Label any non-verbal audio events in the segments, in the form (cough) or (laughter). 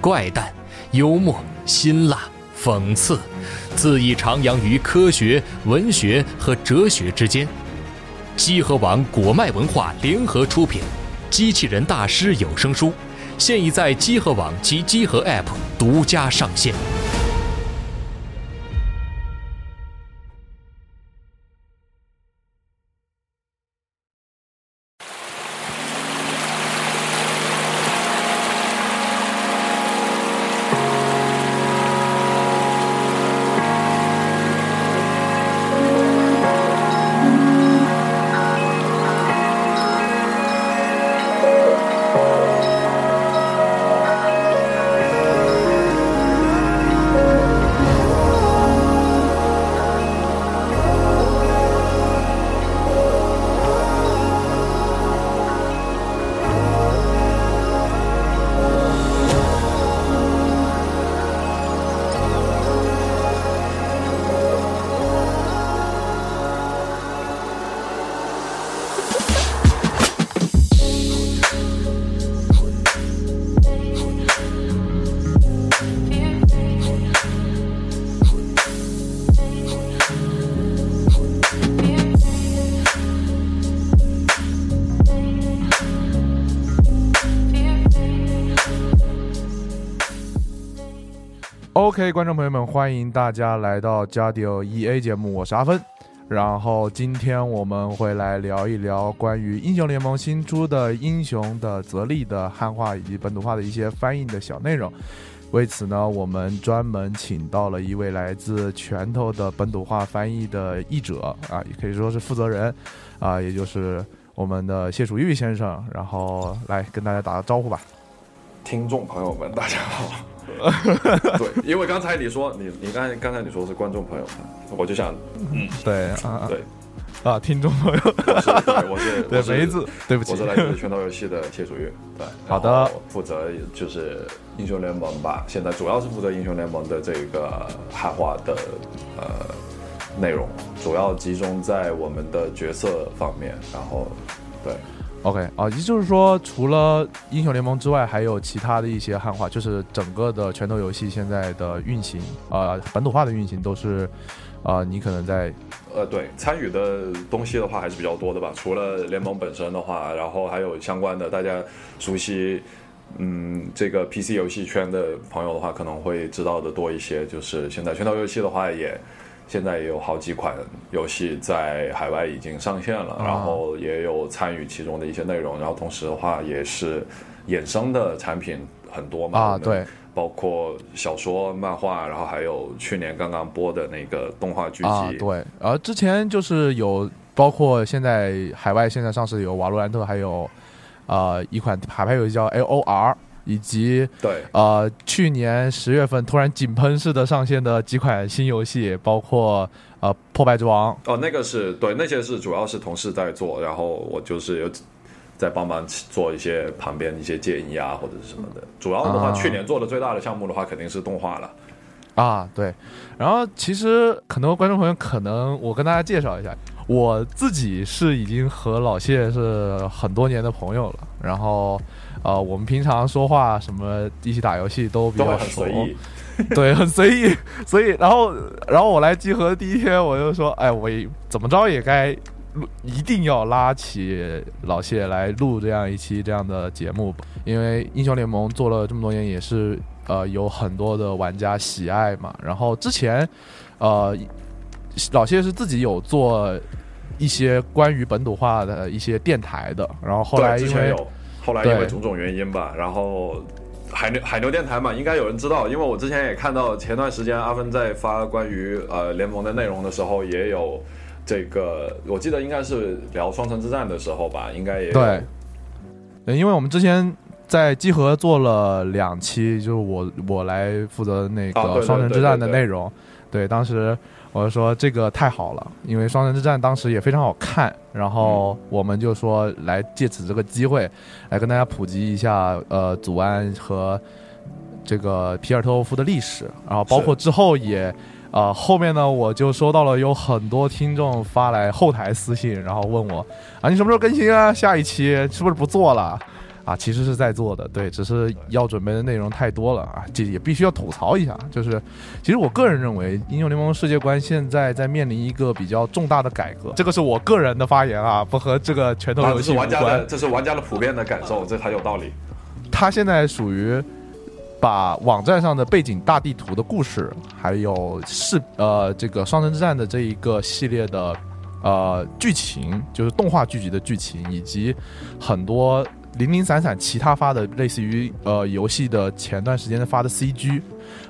怪诞、幽默、辛辣、讽刺，恣意徜徉于科学、文学和哲学之间。机核网果麦文化联合出品，《机器人大师》有声书，现已在机核网及机核 App 独家上线。OK，观众朋友们，欢迎大家来到《加迪欧 EA》节目，我是阿芬。然后今天我们会来聊一聊关于英雄联盟新出的英雄的泽利的汉化以及本土化的一些翻译的小内容。为此呢，我们专门请到了一位来自拳头的本土化翻译的译者啊，也可以说是负责人啊，也就是我们的谢楚玉先生。然后来跟大家打个招呼吧。听众朋友们，大家好。(laughs) 对，因为刚才你说你你刚才刚才你说是观众朋友，我就想，嗯，对啊，对啊，听众朋友，我是 (laughs) 对每一字，对不起，我是来自拳头游戏的谢楚玉，对，好的，负责就是英雄联盟吧，现在主要是负责英雄联盟的这个汉化的呃内容，主要集中在我们的角色方面，然后对。OK 啊，也就是说，除了英雄联盟之外，还有其他的一些汉化，就是整个的拳头游戏现在的运行啊，本土化的运行都是啊，你可能在呃，对参与的东西的话还是比较多的吧。除了联盟本身的话，然后还有相关的大家熟悉嗯这个 PC 游戏圈的朋友的话，可能会知道的多一些。就是现在拳头游戏的话也。现在也有好几款游戏在海外已经上线了，然后也有参与其中的一些内容，然后同时的话也是衍生的产品很多嘛啊，对，包括小说、漫画，然后还有去年刚刚播的那个动画剧集，对，而之前就是有包括现在海外现在上市有瓦罗兰特，还有呃一款海外游戏叫 L O R。以及对呃，去年十月份突然井喷式的上线的几款新游戏，包括呃《破败之王》哦，那个是对那些是主要是同事在做，然后我就是有在帮忙做一些旁边一些建议啊或者是什么的。主要的话，去年做的最大的项目的话，肯定是动画了啊。对，然后其实很多观众朋友可能我跟大家介绍一下，我自己是已经和老谢是很多年的朋友了，然后。呃，我们平常说话什么一起打游戏都比较随意，对，很随意。(laughs) 所以，然后，然后我来集合第一天，我就说，哎，我怎么着也该录，一定要拉起老谢来录这样一期这样的节目，因为英雄联盟做了这么多年，也是呃有很多的玩家喜爱嘛。然后之前呃老谢是自己有做一些关于本土化的一些电台的，然后后来因为之前有，后来因为种种原因吧，然后海牛海牛电台嘛，应该有人知道，因为我之前也看到前段时间阿芬在发关于呃联盟的内容的时候，也有这个，我记得应该是聊双城之战的时候吧，应该也有。对，呃因为我们之前在集合做了两期，就是我我来负责那个双城之战的内容。对，当时我就说这个太好了，因为双城之战当时也非常好看，然后我们就说来借此这个机会来跟大家普及一下呃祖安和这个皮尔特沃夫的历史，然后包括之后也。呃，后面呢，我就收到了有很多听众发来后台私信，然后问我啊，你什么时候更新啊？下一期是不是不做了？啊，其实是在做的，对，只是要准备的内容太多了啊，这也必须要吐槽一下。就是，其实我个人认为，英雄联盟世界观现在在面临一个比较重大的改革，这个是我个人的发言啊，不和这个拳头啊，游戏无这是玩家的，这是玩家的普遍的感受，这很有道理。他现在属于把网站上的背景大地图的故事，还有视呃这个双城之战的这一个系列的呃剧情，就是动画剧集的剧情，以及很多零零散散其他发的类似于呃游戏的前段时间的发的 CG，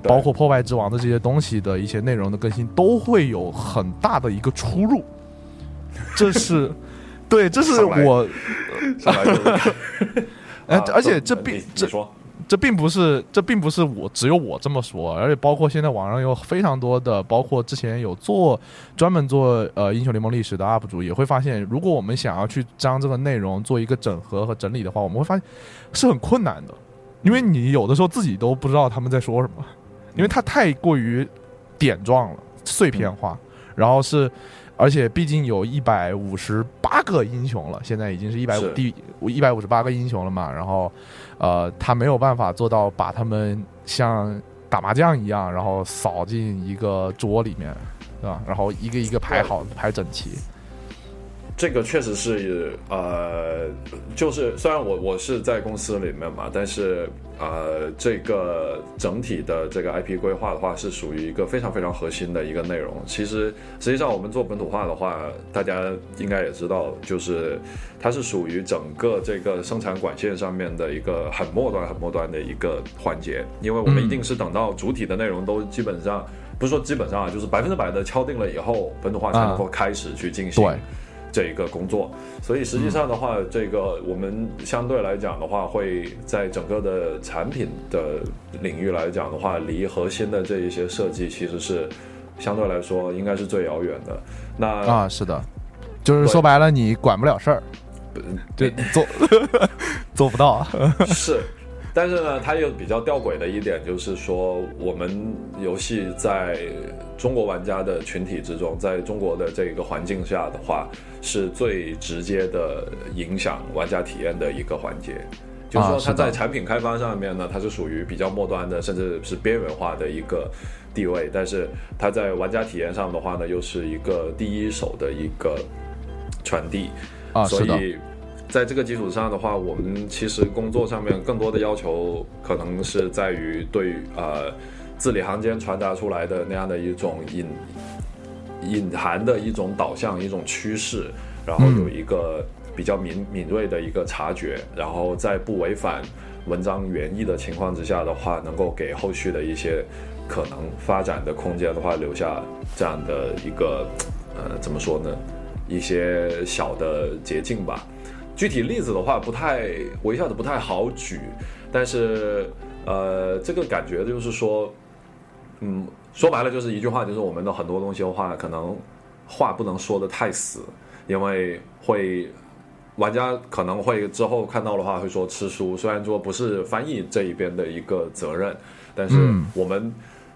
包括破败之王的这些东西的一些内容的更新，都会有很大的一个出入。(laughs) 这是对，这是我 (laughs) 哎啊，而且这你并这这并不是，这并不是我只有我这么说，而且包括现在网上有非常多的，包括之前有做专门做呃英雄联盟历史的 UP 主也会发现，如果我们想要去将这个内容做一个整合和整理的话，我们会发现是很困难的，因为你有的时候自己都不知道他们在说什么，因为它太过于点状了、碎片化，然后是。而且毕竟有一百五十八个英雄了，现在已经是一百五是。第一百五十八个英雄了嘛，然后呃，他没有办法做到把他们像打麻将一样，然后扫进一个桌里面，对吧？然后一个一个排好排整齐。这个确实是呃，就是虽然我我是在公司里面嘛，但是呃，这个整体的这个 IP 规划的话，是属于一个非常非常核心的一个内容。其实实际上我们做本土化的话，大家应该也知道，就是它是属于整个这个生产管线上面的一个很末端、很末端的一个环节，因为我们嗯一定是等到主体的内容都基本上。不是说基本上啊，就是百分之百的敲定了以后，本土化才能够开始去进行。对这一个工作，所以实际上的话，这个我们相对来讲的话，会在整个的产品的领域来讲的话，离核心的这一些设计其实是相对来说应该是最遥远的。那啊，是的，就是说白了，你管不了事儿，对做 (laughs) 做不到啊。是，但是呢，它又比较吊诡的一点就是说，我们游戏在中国玩家的群体之中，在中国的这个环境下的话，是最直接的影响玩家体验的一个环节。就是说，它在产品开发上面呢，它是属于比较末端的，甚至是边缘化的一个地位。但是它在玩家体验上的话呢，又是一个第一手的一个传递。所以在这个基础上的话，我们其实工作上面更多的要求，可能是在于对呃字里行间传达出来的那样的一种隐隐含的一种导向、一种趋势，然后有一个比较敏敏锐的一个察觉，然后在不违反文章原意的情况之下的话，能够给后续的一些可能发展的空间的话，留下这样的一个呃怎么说呢？一些小的捷径吧。具体例子的话，不太我一下子不太好举，但是呃，这个感觉就是说，嗯，说白了就是一句话，就是我们的很多东西的话，可能话不能说的太死，因为会玩家可能会之后看到的话会说吃书，虽然说不是翻译这一边的一个责任，但是嗯。我们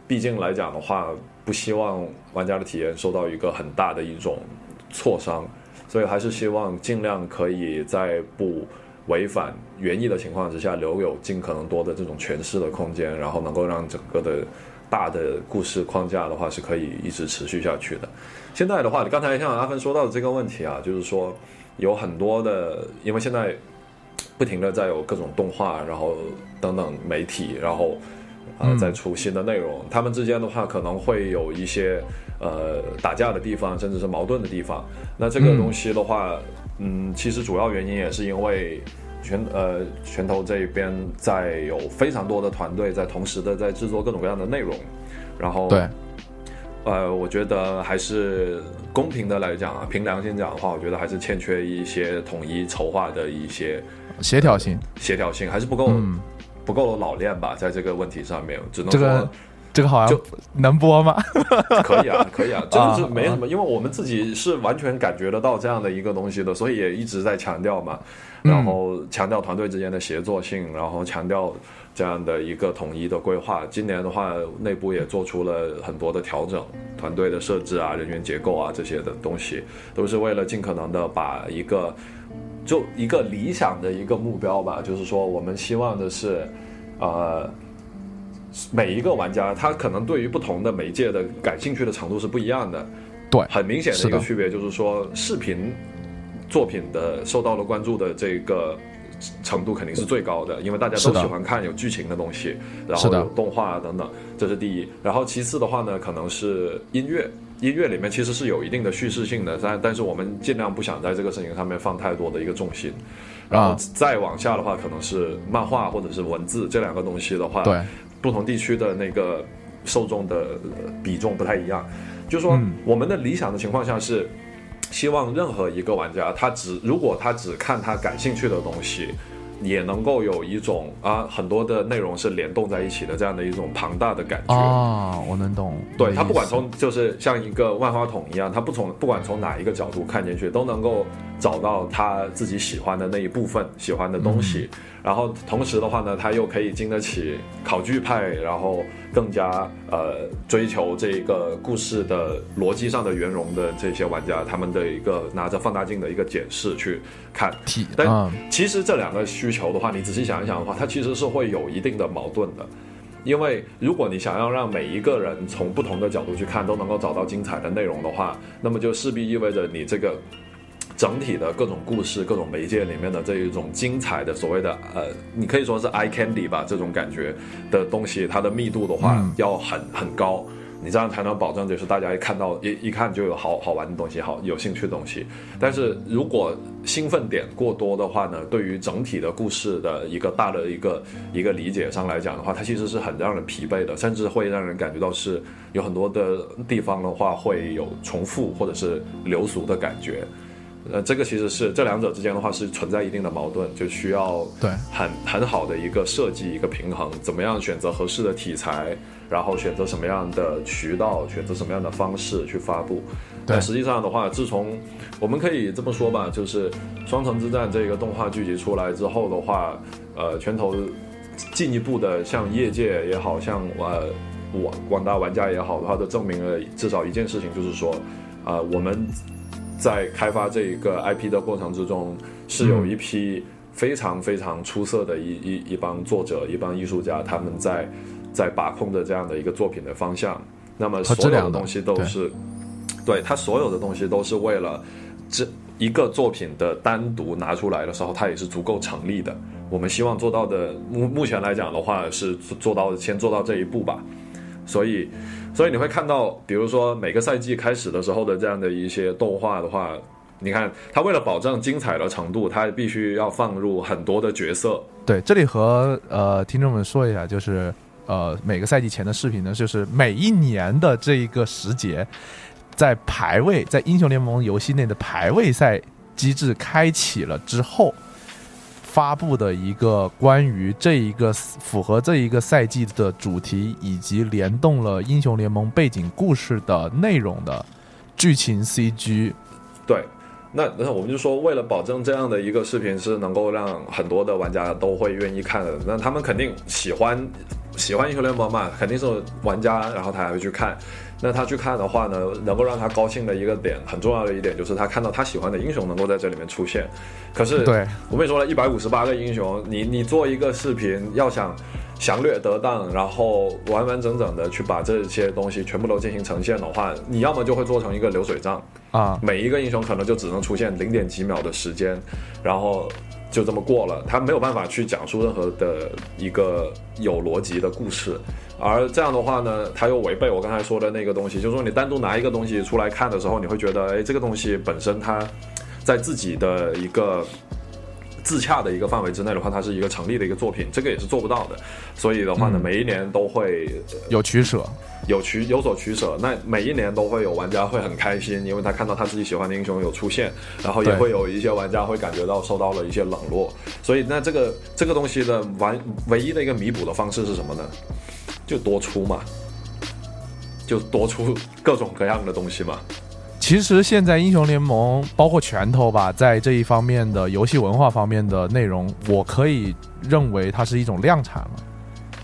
毕竟来讲的话，不希望玩家的体验受到一个很大的一种挫伤，所以还是希望尽量可以在不违反原意的情况之下，留有尽可能多的这种诠释的空间，然后能够让整个的大的故事框架的话是可以一直持续下去的。现在的话，刚才像阿芬说到的这个问题啊，就是说有很多的，因为现在不停的在有各种动画，然后等等媒体，然后啊，在出新的内容。他们之间的话可能会有一些呃打架的地方，甚至是矛盾的地方。那这个东西的话，嗯，其实主要原因也是因为拳呃拳头这边在有非常多的团队在同时的在制作各种各样的内容，然后对。呃，我觉得还是公平的来讲啊，凭良心讲的话，我觉得还是欠缺一些统一筹划的一些协调性，协调性还是不够，不够老练吧，在这个问题上面，只能说这个好像能播吗？(laughs) 可以啊，可以啊，(laughs) 真的是没什么，因为我们自己是完全感觉得到这样的一个东西的，所以也一直在强调嘛，然后强调团队之间的协作性，然后强调。这样的一个统一的规划，今年的话，内部也做出了很多的调整，团队的设置啊、人员结构啊这些的东西，都是为了尽可能的把一个，就一个理想的一个目标吧，就是说，我们希望的是，呃，每一个玩家他可能对于不同的媒介的感兴趣的程度是不一样的，对，很明显的一个区别就是说，视频作品的受到了关注的这个。程度肯定是最高的，因为大家都喜欢看有剧情的东西，然后有动画等等，这是第一。然后其次的话呢，可能是音乐，音乐里面其实是有一定的叙事性的，但但是我们尽量不想在这个事情上面放太多的一个重心。然后再往下的话，可能是漫画或者是文字这两个东西的话，对不同地区的那个受众的比重不太一样。就是说，我们的理想的情况下是。希望任何一个玩家，他只如果他只看他感兴趣的东西，也能够有一种啊很多的内容是联动在一起的这样的一种庞大的感觉啊，我能懂。对他不管从就是像一个万花筒一样，他不从不管从哪一个角度看进去，都能够找到他自己喜欢的那一部分喜欢的东西。然后同时的话呢，他又可以经得起考据派，然后更加呃追求这一个故事的逻辑上的圆融的这些玩家，他们的一个拿着放大镜的一个检视去看。但其实这两个需求的话，你仔细想一想的话，它其实是会有一定的矛盾的。因为如果你想要让每一个人从不同的角度去看都能够找到精彩的内容的话，那么就势必意味着你这个。整体的各种故事、各种媒介里面的这一种精彩的所谓的呃，你可以说是 eye candy 吧，这种感觉的东西，它的密度的话要很很高，你这样才能保证就是大家一看到一一看就有好好玩的东西，好有兴趣的东西。但是如果兴奋点过多的话呢，对于整体的故事的一个大的一个一个理解上来讲的话，它其实是很让人疲惫的，甚至会让人感觉到是有很多的地方的话会有重复或者是流俗的感觉。呃，这个其实是这两者之间的话是存在一定的矛盾，就需要对很很好的一个设计一个平衡，怎么样选择合适的题材，然后选择什么样的渠道，选择什么样的方式去发布。但实际上的话，自从我们可以这么说吧，就是《双城之战》这个动画剧集出来之后的话，呃，拳头进一步的向业界也好像呃广广大玩家也好的话，都证明了至少一件事情，就是说，啊，我们。在开发这一个 IP 的过程之中，是有一批非常非常出色的一一一帮作者、一帮艺术家，他们在在把控着这样的一个作品的方向。那么所有的东西都是，对他所有的东西都是为了这一个作品的单独拿出来的时候，它也是足够成立的。我们希望做到的，目目前来讲的话，是做到先做到这一步吧。所以。所以你会看到，比如说每个赛季开始的时候的这样的一些动画的话，你看他为了保证精彩的程度，他必须要放入很多的角色。对，这里和呃听众们说一下，就是呃每个赛季前的视频呢，就是每一年的这一个时节，在排位在英雄联盟游戏内的排位赛机制开启了之后。发布的一个关于这一个符合这一个赛季的主题，以及联动了英雄联盟背景故事的内容的剧情 CG。对，那那我们就说，为了保证这样的一个视频是能够让很多的玩家都会愿意看的，那他们肯定喜欢喜欢英雄联盟嘛，肯定是玩家，然后他还会去看。那他去看的话呢，能够让他高兴的一个点，很重要的一点就是他看到他喜欢的英雄能够在这里面出现。可是，对。我跟你说了，一百五十八个英雄，你你做一个视频，要想详略得当，然后完完整整的去把这些东西全部都进行呈现的话，你要么就会做成一个流水账。啊，每一个英雄可能就只能出现零点几秒的时间，然后就这么过了，他没有办法去讲述任何的一个有逻辑的故事，而这样的话呢，他又违背我刚才说的那个东西，就是说你单独拿一个东西出来看的时候，你会觉得，哎，这个东西本身它在自己的一个自洽的一个范围之内的话，它是一个成立的一个作品，这个也是做不到的。所以的话呢，每一年都会有取舍，有取有所取舍，那每一年都会有玩家会很开心，因为他看到他自己喜欢的英雄有出现，然后也会有一些玩家会感觉到受到了一些冷落，所以那这个这个东西的完唯一的一个弥补的方式是什么呢？就多出嘛，就多出各种各样的东西嘛。其实现在英雄联盟包括拳头吧，在这一方面的游戏文化方面的内容，我可以认为它是一种量产了。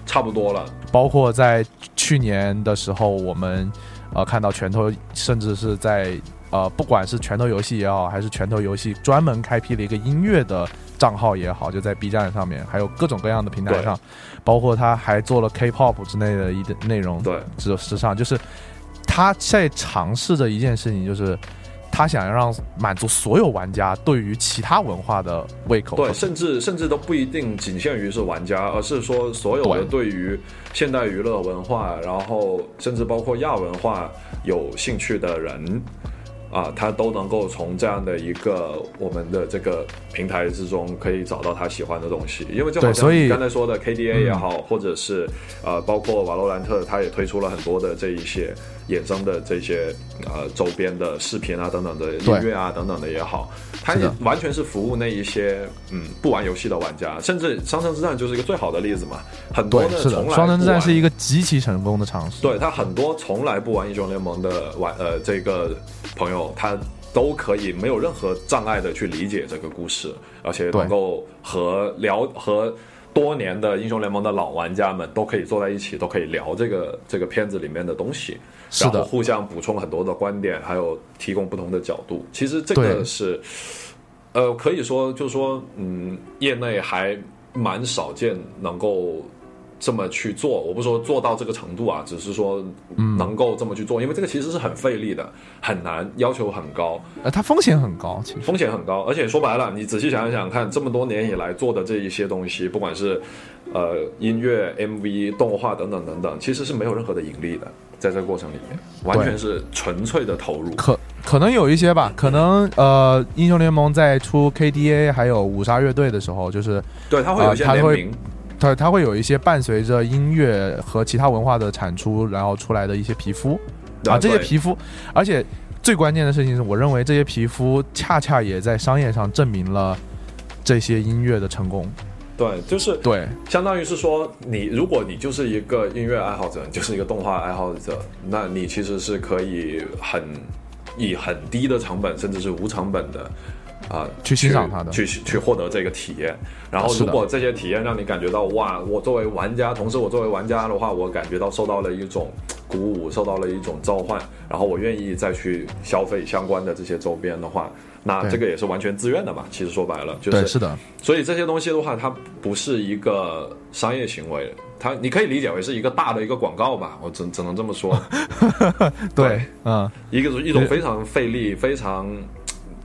差不多了，包括在去年的时候，我们呃看到拳头，甚至是在呃不管是拳头游戏也好，还是拳头游戏专门开辟了一个音乐的账号也好，就在 B 站上面，还有各种各样的平台上，包括他还做了 K-pop 之类的一点内容，对，时时尚，就是他在尝试着一件事情，就是他想要让满足所有玩家对于其他文化的胃口。对，甚至甚至都不一定仅限于是玩家，而是说所有的对于现代娱乐文化，然后甚至包括亚文化有兴趣的人。啊，他都能够从这样的一个我们的这个平台之中，可以找到他喜欢的东西。因为就好像对所以你刚才说的 KDA 也好，或者是呃，包括瓦罗兰特，他也推出了很多的这一些衍生的这些呃周边的视频啊等等的音乐啊等等的也好，它也完全是服务那一些嗯不玩游戏的玩家，甚至《商城之战》就是一个最好的例子嘛。很多，是的，从来双城之战是一个极其成功的尝试。对他很多从来不玩英雄联盟的玩呃这个朋友，他都可以没有任何障碍的去理解这个故事，而且能够和聊和多年的英雄联盟的老玩家们都可以坐在一起，都可以聊这个这个片子里面的东西，然后互相补充很多的观点，还有提供不同的角度。其实这个是。呃，可以说，就是说，嗯，业内还蛮少见能够这么去做。我不说做到这个程度啊，只是说能够这么去做，因为这个其实是很费力的，很难，要求很高，呃，它风险很高，其实。风险很高。而且说白了，你仔细想一想看，这么多年以来做的这一些东西，不管是呃音乐、MV、动画等等等等，其实是没有任何的盈利的，在这个过程里面，完全是纯粹的投入。可可能有一些吧，可能呃，英雄联盟在出 KDA 还有五杀乐队的时候，就是对，它会有一些联名。它它会有一些伴随着音乐和其他文化的产出，然后出来的一些皮肤啊，这些皮肤，而且最关键的事情是我认为这些皮肤恰恰也在商业上证明了这些音乐的成功。对，就是对相当于是说，你如果你就是一个音乐爱好者，你就是一个动画爱好者，那你其实是可以很以很低的成本，甚至是无成本的。啊、去欣赏它的去去获得这个体验。然后，如果这些体验让你感觉到哇，我作为玩家，同时我作为玩家的话，我感觉到受到了一种鼓舞，受到了一种召唤，然后我愿意再去消费相关的这些周边的话，那这个也是完全自愿的嘛。其实说白了，就是，是的，所以这些东西的话，它不是一个商业行为，它你可以理解为是一个大的一个广告吧，我只只能这么说，(laughs) 对，嗯，一个一种非常费力、非常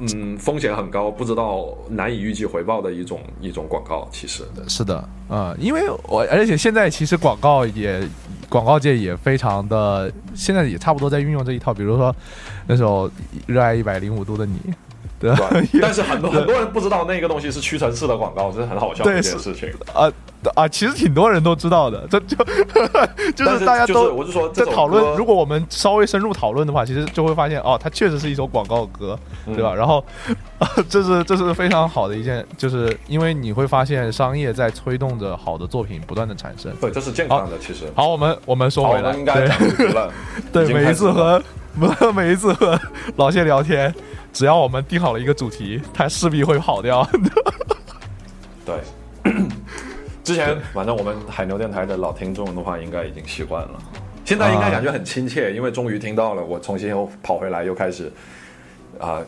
嗯风险很高、不知道难以预计回报的一种一种广告。其实，是的，嗯，因为我而且现在其实广告也广告界也非常的，现在也差不多在运用这一套，比如说那首《热爱一百零五度的你》，对吧？(laughs) 但是很多很多人不知道那个东西是屈臣氏的广告，这是很好笑的一件事情。啊啊，其实挺多人都知道的，这就就是大家就是都我就说这首在讨论。如果我们稍微深入讨论的话，其实就会发现哦，它确实是一首广告歌，嗯对吧？然后，(laughs) 这是这是非常好的一件，就是因为你会发现商业在推动着好的作品不断的产生。对，这是健康的，其实。好，我们我们说，回来，应该对 (laughs) 每一次和 (laughs) 每一次和老谢聊天，只要我们定好了一个主题，它势必会跑掉。对，之前反正我们海牛电台的老听众的话，应该已经习惯了。现在应该感觉很亲切，因为终于听到了，我重新又跑回来，又开始啊、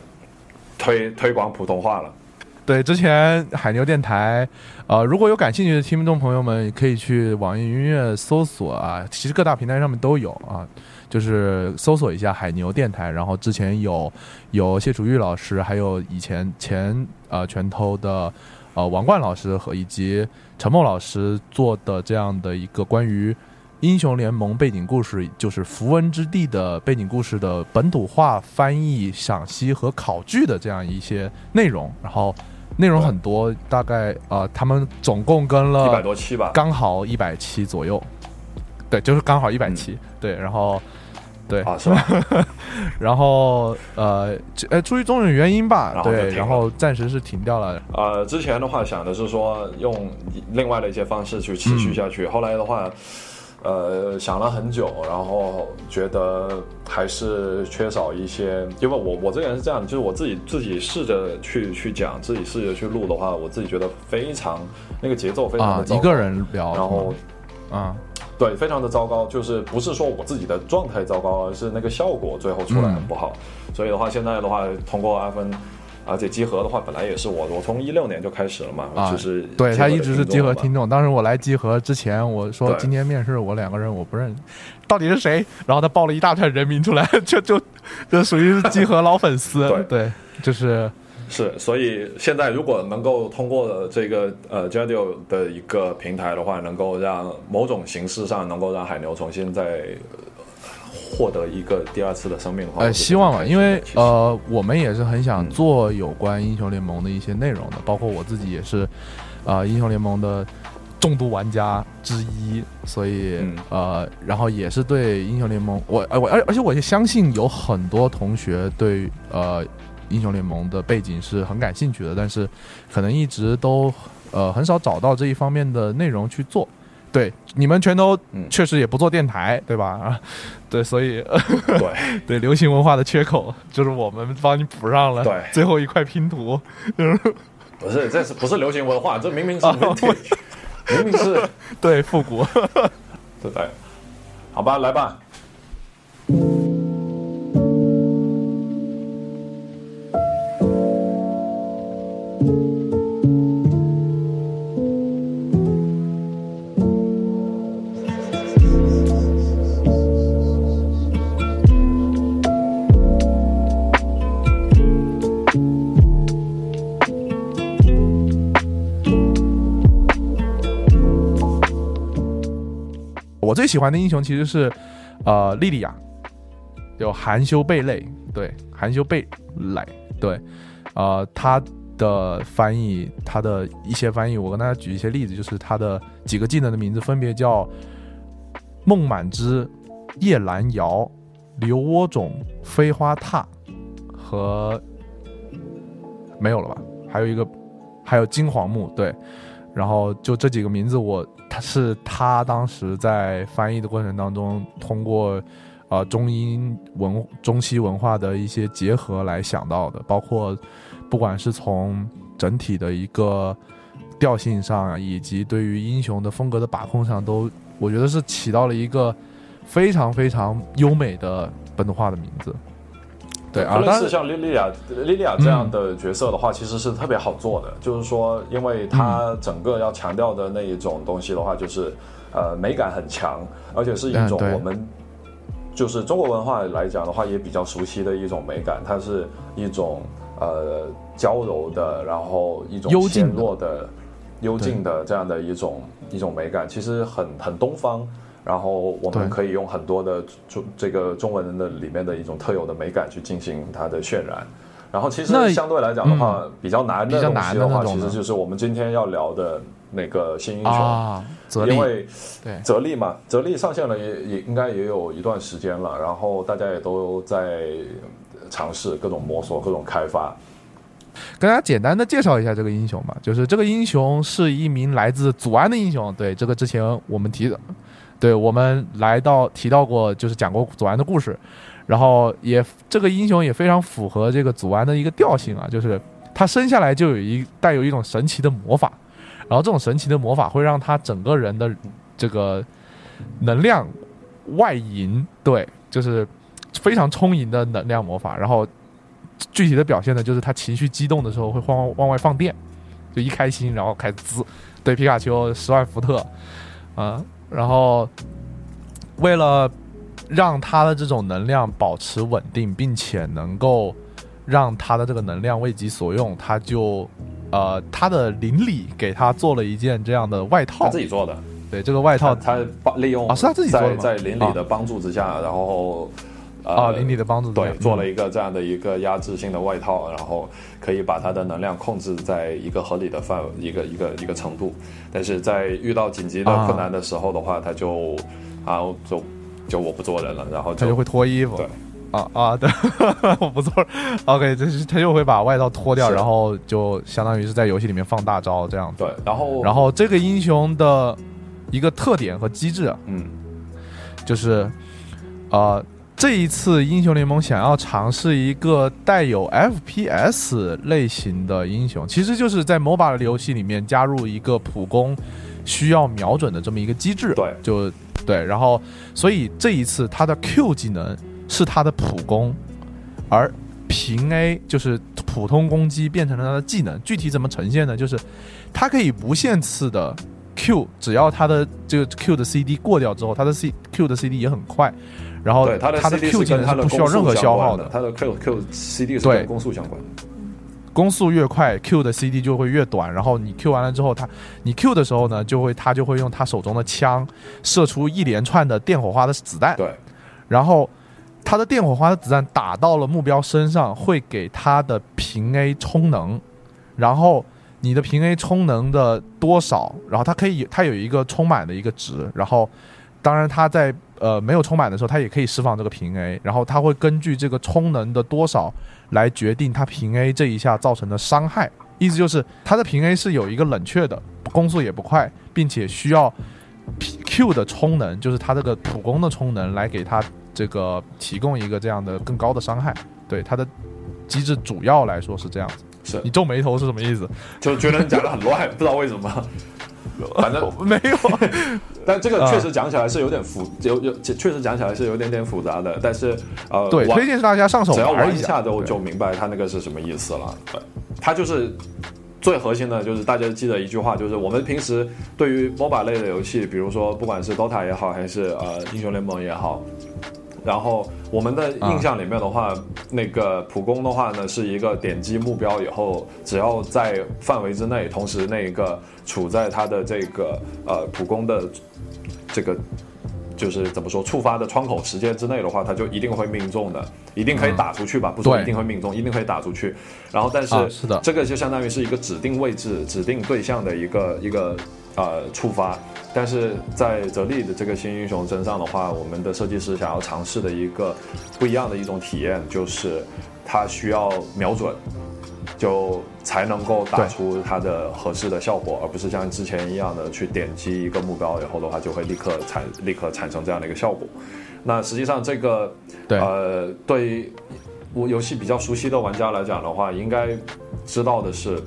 推推广普通话了。对，之前海牛电台，呃，如果有感兴趣的听众朋友们，可以去网易云音乐搜索啊，其实各大平台上面都有啊，就是搜索一下海牛电台，然后之前有有谢楚玉老师，还有以前前呃拳头的呃王冠老师和以及陈梦老师做的这样的一个关于英雄联盟背景故事，就是《符文之地》的背景故事的本土化翻译、赏析和考据的这样一些内容，然后内容很多，大概呃他们总共跟了一百多期吧，刚好一百期左右，对，就是刚好一百期，对，然后。对啊，是吧？(laughs) 然后呃，呃，出于种种原因吧，对，然后暂时是停掉了。呃，之前的话想的是说用另外的一些方式去持续下去，后来的话，呃，想了很久，然后觉得还是缺少一些，因为我我这个人是这样，就是我自己自己试着去去讲，自己试着去录的话，我自己觉得非常那个节奏非常的一个人聊，然后啊。对，非常的糟糕，就是不是说我自己的状态糟糕，而是那个效果最后出来很不好。所以的话，现在的话，通过阿芬，而且集合的话，本来也是我，我从一六年就开始了嘛，就是对他一直是集合听众。当时我来集合之前，我说今天面试我两个人我不认，到底是谁？然后他报了一大串人名出来，(laughs) 就就就属于是集合老粉丝。对，就是。是，所以现在如果能够通过这个呃 Jadio 的一个平台的话，能够让某种形式上能够让海牛重新再获得一个第二次的生命的话，呃，希望吧，因为呃，我们也是很想做有关英雄联盟的一些内容的，包括我自己也是啊英雄联盟的重度玩家之一，所以呃，然后也是对英雄联盟，我我而而且我也相信有很多同学对呃。英雄联盟的背景是很感兴趣的，但是可能一直都呃很少找到这一方面的内容去做。对，你们全都确实也不做电台，对吧？啊，(laughs) 对，所以对 (laughs) 对流行文化的缺口就是我们帮你补上了，对，最后一块拼图。不是，这是不是流行文化？这明明是明明是 (laughs) 对复古，对对，好吧，来吧。我最喜欢的英雄其实是，呃，莉莉娅，有含羞贝类，对，含羞贝类，对，呃，他的翻译，他的一些翻译，我跟大家举一些例子，就是他的几个技能的名字分别叫孟满枝、叶兰瑶、刘窝种、飞花踏和没有了吧？还有一个，还有金黄木，对，然后就这几个名字我。他是他当时在翻译的过程当中，通过呃中英文中西文化的一些结合来想到的，包括不管是从整体的一个调性上，以及对于英雄的风格的把控上，都我觉得是起到了一个非常非常优美的本土化的名字。对，类似像莉莉娅、莉莉娅这样的角色的话，其实是特别好做的。就是说，因为它整个要强调的那一种东西的话，就是呃美感很强，而且是一种我们就是中国文化来讲的话也比较熟悉的一种美感。它是一种呃娇柔的，然后一种纤弱的、幽静的这样的一种一种美感，其实很很东方。然后我们可以用很多的中这个中文的里面的一种特有的美感去进行它的渲染，然后其实相对来讲的话，比较难的东西的话，其实就是我们今天要聊的那个新英雄啊，因为对泽利嘛，泽利上线了也也应该也有一段时间了，然后大家也都在尝试各种摸索、各种开发。跟大家简单的介绍一下这个英雄吧，就是这个英雄是一名来自祖安的英雄，对这个之前我们提的。对我们来到提到过，就是讲过祖安的故事，然后也这个英雄也非常符合这个祖安的一个调性啊，就是他生下来就有一带有一种神奇的魔法，然后这种神奇的魔法会让他整个人的这个能量外盈，对，就是非常充盈的能量魔法。然后具体的表现呢，就是他情绪激动的时候会往往外放电，就一开心然后开滋，对皮卡丘十万伏特，啊。然后，为了让他的这种能量保持稳定，并且能够让他的这个能量为己所用，他就呃，他的邻里给他做了一件这样的外套。他自，己做的，对这个外套。他利用啊是他自己做在在邻里的帮助之下，然后呃啊邻里的帮助之下。对，嗯做了一个这样的一个压制性的外套，然后可以把它的能量控制在一个合理的范围，一个一个一个程度。但是在遇到紧急的啊困难的时候的话，他就啊就就我不做人了，然后他就会脱衣服。对。啊啊，对，(laughs) 我不错。OK，这是他就会把外套脱掉，然后就相当于是在游戏里面放大招这样子。对，然后然后这个英雄的一个特点和机制啊，嗯就是，呃，这一次英雄联盟想要尝试一个带有 FPS 类型的英雄，其实就是在 MOBA 的游戏里面加入一个普攻需要瞄准的这么一个机制。对就对，然后所以这一次他的 Q 技能是他的普攻，而平 A 就是普通攻击变成了他的技能。具体怎么呈现呢？就是他可以无限次的 Q，只要他的这个 Q 的 CD 过掉之后，他的 C Q 的 CD 也很快，然后他的 Q 技能是不需要任何消耗的，他的 Q Q CD 是对跟攻速相关的。攻速越快，Q 的 CD 就会越短。然后你 Q 完了之后，他你 Q 的时候呢，就会他就会用他手中的枪射出一连串的电火花的子弹，对然后它的电火花的子弹打到了目标身上，会给它的平 A 充能，然后你的平 A 充能的多少，然后它可以它有一个充满的一个值，然后当然它在呃没有充满的时候，它也可以释放这个平 A，然后它会根据这个充能的多少来决定它平 A 这一下造成的伤害。意思就是它的平 A 是有一个冷却的，攻速也不快，并且需要 Q 的充能，就是它这个普攻的充能来给它这个提供一个这样的更高的伤害。对它的机制主要来说是这样子。是你皱眉头是什么意思？就觉得你讲的很乱，不知道为什么。反正，没有，(laughs) 但这个啊确实讲起来是有点复，有有确实讲起来是有点点复杂的。但是，呃，对，玩推荐大家上手只要玩一下就对就明白它那个是什么意思了。对，它就是最核心的，就是大家记得一句话，就是我们平时对于 MOBA 类的游戏，比如说不管是 DOTA 也好，还是呃英雄联盟也好。然后我们的印象里面的话，那个普攻的话呢，是一个点击目标以后，只要在范围之内，同时那个处在它的这个呃普攻的这个就是怎么说触发的窗口时间之内的话，它就一定会命中的，一定可以打出去吧？不说一定会命中，一定可以打出去。然后，但是、啊是的这个就相当于是一个指定位置、指定对象的一个一个呃触发。但是在泽利的这个新英雄身上的话，我们的设计师想要尝试的一个不一样的一种体验，就是它需要瞄准，就才能够打出它的合适的效果，而不是像之前一样的去点击一个目标然后的话，就会立刻产立刻产生这样的一个效果。那实际上这个对呃，对于我游戏比较熟悉的玩家来讲的话，应该知道的是，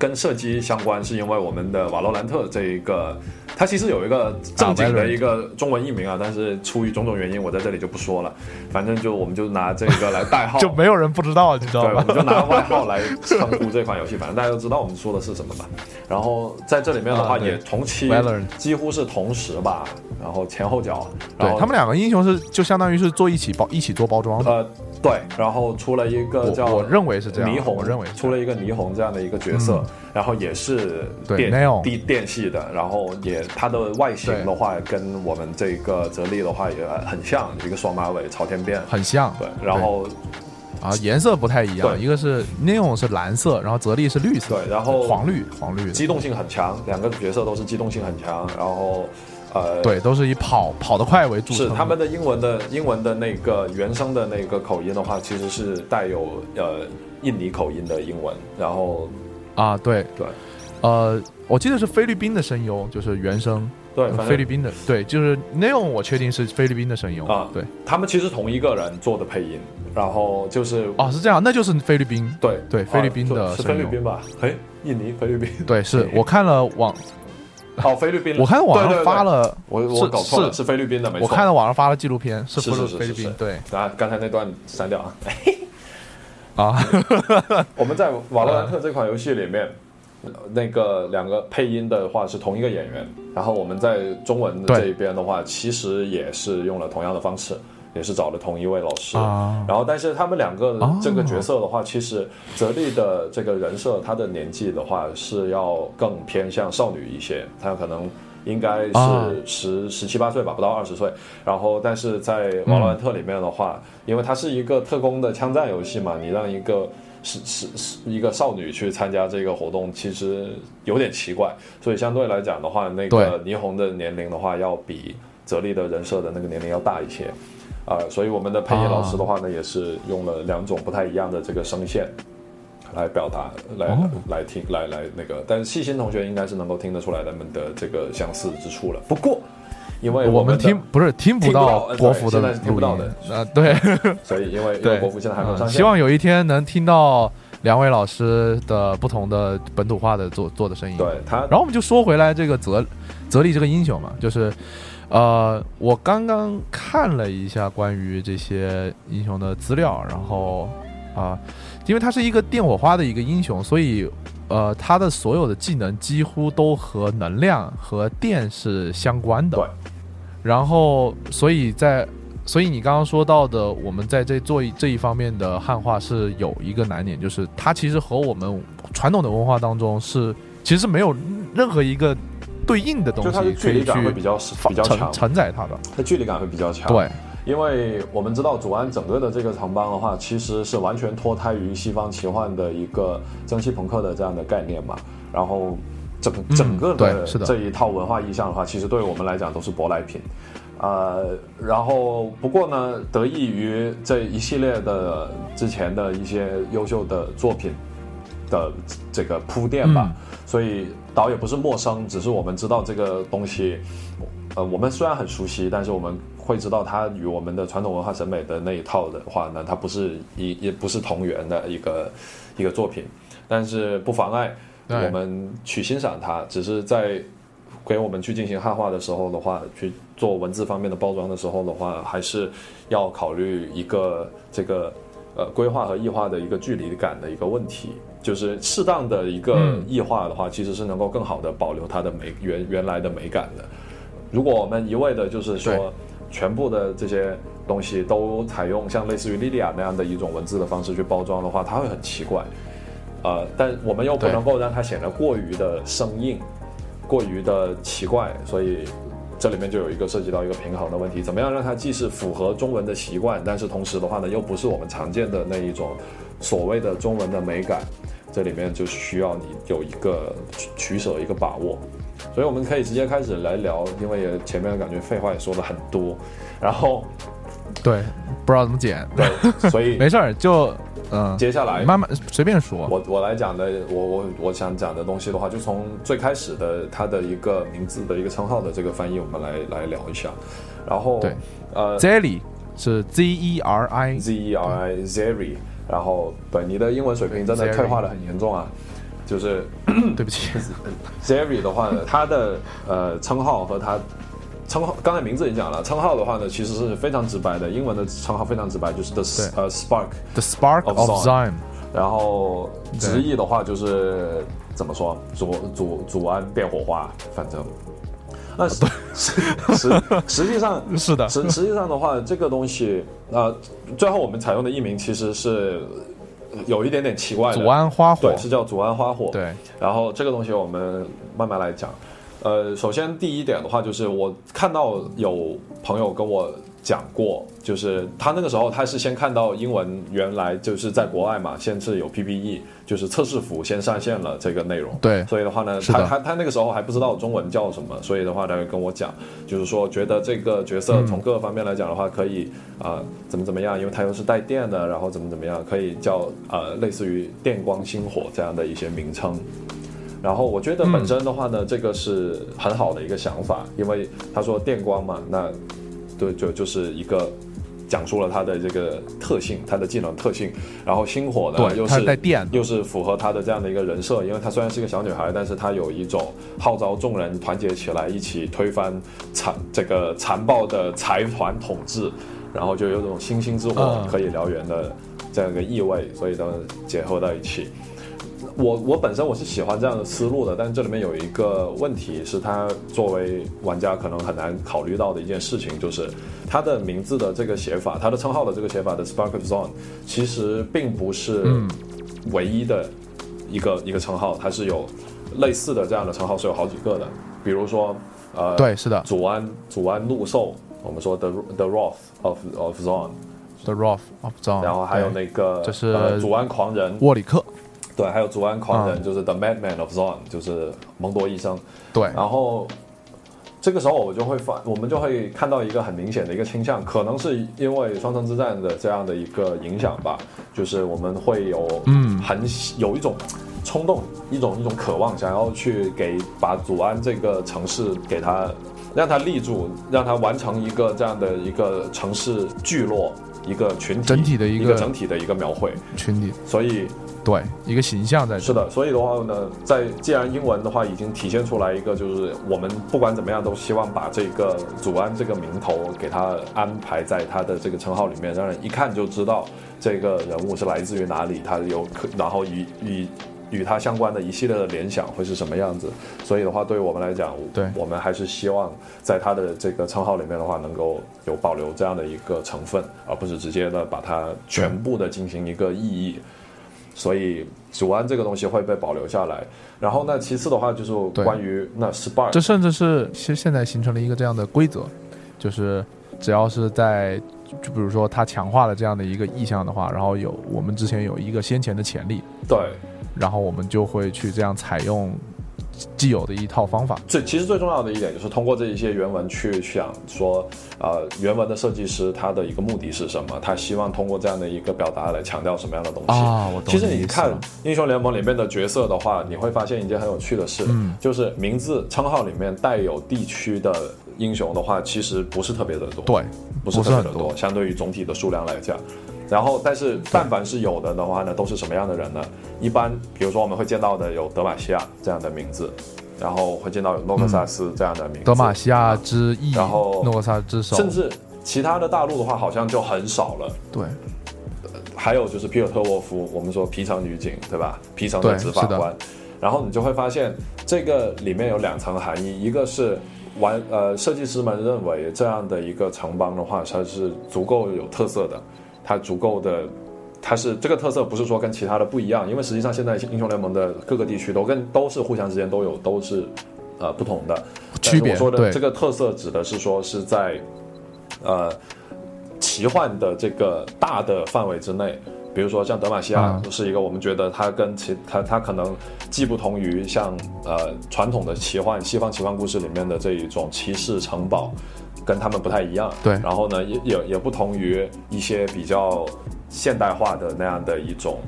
跟射击相关，是因为我们的瓦罗兰特这一个，它其实有一个正经的一个中文译名啊，但是出于种种原因，我在这里就不说了。反正就我们就拿这个来代号，(laughs) 就没有人不知道，你知道对，我们？就拿外号来称呼这款游戏，反正大家都知道我们说的是什么吧。然后在这里面的话，也同期几乎是同时吧，然后前后脚，对他们两个英雄是就相当于是做一起包一起做包装的，呃对，然后出了一个叫我我认为是这样，霓虹，我认为是出了一个霓虹这样的一个角色，然后也是对电 Neon 电电系的，然后也它的外形的话跟我们这个泽丽的话也很像，一个双马尾朝天辫，很像，对，然后啊颜色不太一样，对一个是 neon 是蓝色，然后泽丽是绿色，对，然后黄绿黄绿，机动性很强，两个角色都是机动性很强，然后呃对，都是以跑跑得快为著称。是他们的英文的英文的那个原声的那个口音的话，其实是带有呃印尼口音的英文，然后啊，对对呃，我记得是菲律宾的声优，就是原声，对，菲律宾的，对，就是 neon，我确定是菲律宾的声优啊对，他们其实同一个人做的配音，然后就是哦，是这样，那就是菲律宾，对对菲律宾的啊是菲律宾吧？哎，印尼菲律宾对，是 (laughs) 我看了网，哦菲律宾，我看网上对对对。发了，我我搞错了，是。是菲律宾的，没错。我看到网上发了纪录片，是是菲律是是是是，菲律宾对。啊，刚才那段删掉啊。啊，(laughs) 我们在《瓦罗兰特》这款游戏里面，呃那个两个配音的话是同一个演员，然后我们在中文对。这一边的话，其实也是用了同样的方式，也是找了同一位老师。啊然后，但是他们两个哦这个角色的话，其实泽丽的这个人设，她的年纪的话是要更偏向少女一些，她可能应该啊是十十七八岁吧，不到二十岁。然后，但是在《瓦罗兰特》里面的话，因为它是一个特工的枪战游戏嘛，你让一个是是是一个少女去参加这个活动，其实有点奇怪。所以相对来讲的话，那个霓虹的年龄的话，要比泽丽的人设的那个年龄要大一些。啊、所以我们的配音老师的话呢，也是用了两种不太一样的这个声线来表达，来、哦。来听，来来那个。但是细心同学应该是能够听得出来他们的这个相似之处了。不过，因为们我们听不是听不到国服的对现在是听不到的。啊，对。(laughs) 所以因为国服现在还没有嗯上线，希望有一天能听到两位老师的不同的本土化的做做的声音。对他然后我们就说回来这个泽泽利这个英雄嘛，就是呃，我刚刚看了一下关于这些英雄的资料，然后啊、因为他是一个电火花的一个英雄，所以呃，他的所有的技能几乎都和能量和电是相关的。对。然后，所以在所以你刚刚说到的，我们在这做这一方面的汉化是有一个难点，就是它其实和我们传统的文化当中是其实是没有任何一个对应的东就它的西距离感会比去较比较强承，承载它的。它距离感会比较强。对，因为我们知道祖安整个的这个长邦的话，其实是完全脱胎于西方奇幻的一个蒸汽朋克的这样的概念嘛。然后整嗯整个的这一套文化意象的话，其实对我们来讲都是舶来品。呃，然后不过呢，得益于这一系列的之前的一些优秀的作品的这个铺垫吧，所以导也不是陌生，只是我们知道这个东西，呃，我们虽然很熟悉，但是我们会知道它与我们的传统文化审美的那一套的话呢，它不是一也不是同源的一个一个作品，但是不妨碍我们去欣赏它，只是在给我们去进行汉化的时候的话，去做文字方面的包装的时候的话，还是要考虑一个这个呃规划和异化的一个距离感的一个问题。就是适当的一个嗯异化的话，其实是能够更好的保留它的美原原来的美感的。如果我们一味的就是说全部的这些东西都采用像类似于莉莉娅那样的一种文字的方式去包装的话，它会很奇怪。呃，但我们又不能够让它显得过于的生硬，过于的奇怪，所以这里面就有一个涉及到一个平衡的问题，怎么样让它既是符合中文的习惯，但是同时的话呢，又不是我们常见的那一种所谓的中文的美感，这里面就需要你有一个取取舍，一个把握。所以我们可以直接开始来聊，因为也前面感觉废话也说了很多，然后对，不知道怎么剪，(laughs) 对，(laughs) 所以没事儿，就嗯，接下来慢慢随便说。我我来讲的，我我我想讲的东西的话，就从最开始的它的一个名字的一个称号的这个翻译，我们来来聊一下。然后对，呃 Zelly 是 Z E R I，，Z E R I Zeri，然后对你的英文水平真的退化的很严重啊，就是对不起，(laughs) Zeri 的话呢，它的呃称号和它称号，刚才名字也讲了，称号的话呢，其实是非常直白的，英文的称号非常直白，就是 the 对呃 Spark，The Spark Of Zion 然后直译的话就是怎么说，祖祖祖安变火花，反正。那实实实实际上是的实实际上的话，这个东西呃，最后我们采用的译名其实是有一点点奇怪的。祖安花火对，，是叫祖安花火。对，然后这个东西我们慢慢来讲。呃，首先第一点的话，就是我看到有朋友跟我讲过，就是他那个时候他是先看到英文原来就是在国外嘛，先是有 PPE，就是测试服先上线了这个内容。对所以的话呢，他他他那个时候还不知道中文叫什么，所以的话他就跟我讲，就是说觉得这个角色从各个方面来讲的话，可以啊、怎么怎么样，因为它又是带电的，然后怎么怎么样，可以叫呃类似于电光星火这样的一些名称。然后我觉得本身的话呢，这个是很好的一个想法，因为他说电光嘛，那对就就是一个讲述了它的这个特性，它的技能特性。然后星火呢，对是是带电又是符合她的这样的一个人设，因为她虽然是一个小女孩，但是她有一种号召众人团结起来一起推翻残这个残暴的财团统治，然后就有种星星之火嗯可以燎原的这样一个意味，所以都结合到一起。我我本身我是喜欢这样的思路的，但是这里面有一个问题是，它作为玩家可能很难考虑到的一件事情，就是他的名字的这个写法，他的称号的这个写法的 Spark of Zone，其实并不是唯一的一个一个称号，它是有类似的这样的称号是有好几个的，比如说呃，对，是的。祖安祖安怒兽，我们说 The The Wrath of of Zone，，The Wrath of Zone，然后还有那个这是呃祖安狂人，沃里克，对，还有祖安狂人，嗯就是 The Madman of Zone，就是蒙多医生。对，然后这个时候我就会发，我们就会看到一个很明显的一个倾向，可能是因为双城之战的这样的一个影响吧，就是我们会有嗯很有一种冲动，一种一种渴望，想要去给把祖安这个城市给它让它立住，让它完成一个这样的一个城市聚落。一个群体整体的一个整体的一个描绘，群体，所以对，一个形象在这是的，所以的话呢，在既然英文的话已经体现出来一个，就是我们不管怎么样都希望把这个祖安这个名头给他安排在他的这个称号里面，让人一看就知道这个人物是来自于哪里，他有可，然后与与与他相关的一系列的联想会是什么样子。所以的话，对于我们来讲，对我们还是希望在他的这个称号里面的话，能够有保留这样的一个成分，而不是直接的把它全部的进行一个意义。所以祖安这个东西会被保留下来。然后呢，其次的话就是关于那 Spark，这甚至是现现在形成了一个这样的规则，就是只要是在就比如说它强化了这样的一个意向的话，然后有我们之前有一个先前的潜力，对，然后我们就会去这样采用既有的一套方法。最其实最重要的一点就是通过这一些原文去想说，呃，原文的设计师他的一个目的是什么？他希望通过这样的一个表达来强调什么样的东西？啊我懂其实你看英雄联盟里面的角色的话，你会发现一件很有趣的事，嗯就是名字称号里面带有地区的英雄的话，其实不是特别的多。对，不是特别的多相对于总体的数量来讲。然后，但是但凡是有的的话呢，都是什么样的人呢？一般，比如说我们会见到的有德玛西亚这样的名字，然后会见到有诺克萨斯这样的名字，德玛西亚之翼，然后诺克萨斯之手，甚至其他的大陆的话，好像就很少了。对还有就是皮尔特沃夫，我们说皮城女警，对吧？皮城的对是的执法官，然后你就会发现这个里面有两层含义，一个是玩呃设计师们认为这样的一个城邦的话，它是足够有特色的，它足够的。它是这个特色，不是说跟其他的不一样，因为实际上现在英雄联盟的各个地区都跟都是互相之间都有都是呃不同的区别我说的这个特色指的是说是在呃奇幻的这个大的范围之内，比如说像德玛西亚就是一个我们觉得它跟其它它可能既不同于像呃传统的奇幻西方奇幻故事里面的这一种骑士城堡，跟他们不太一样。对然后呢也也也不同于一些比较现代化的那样的一种。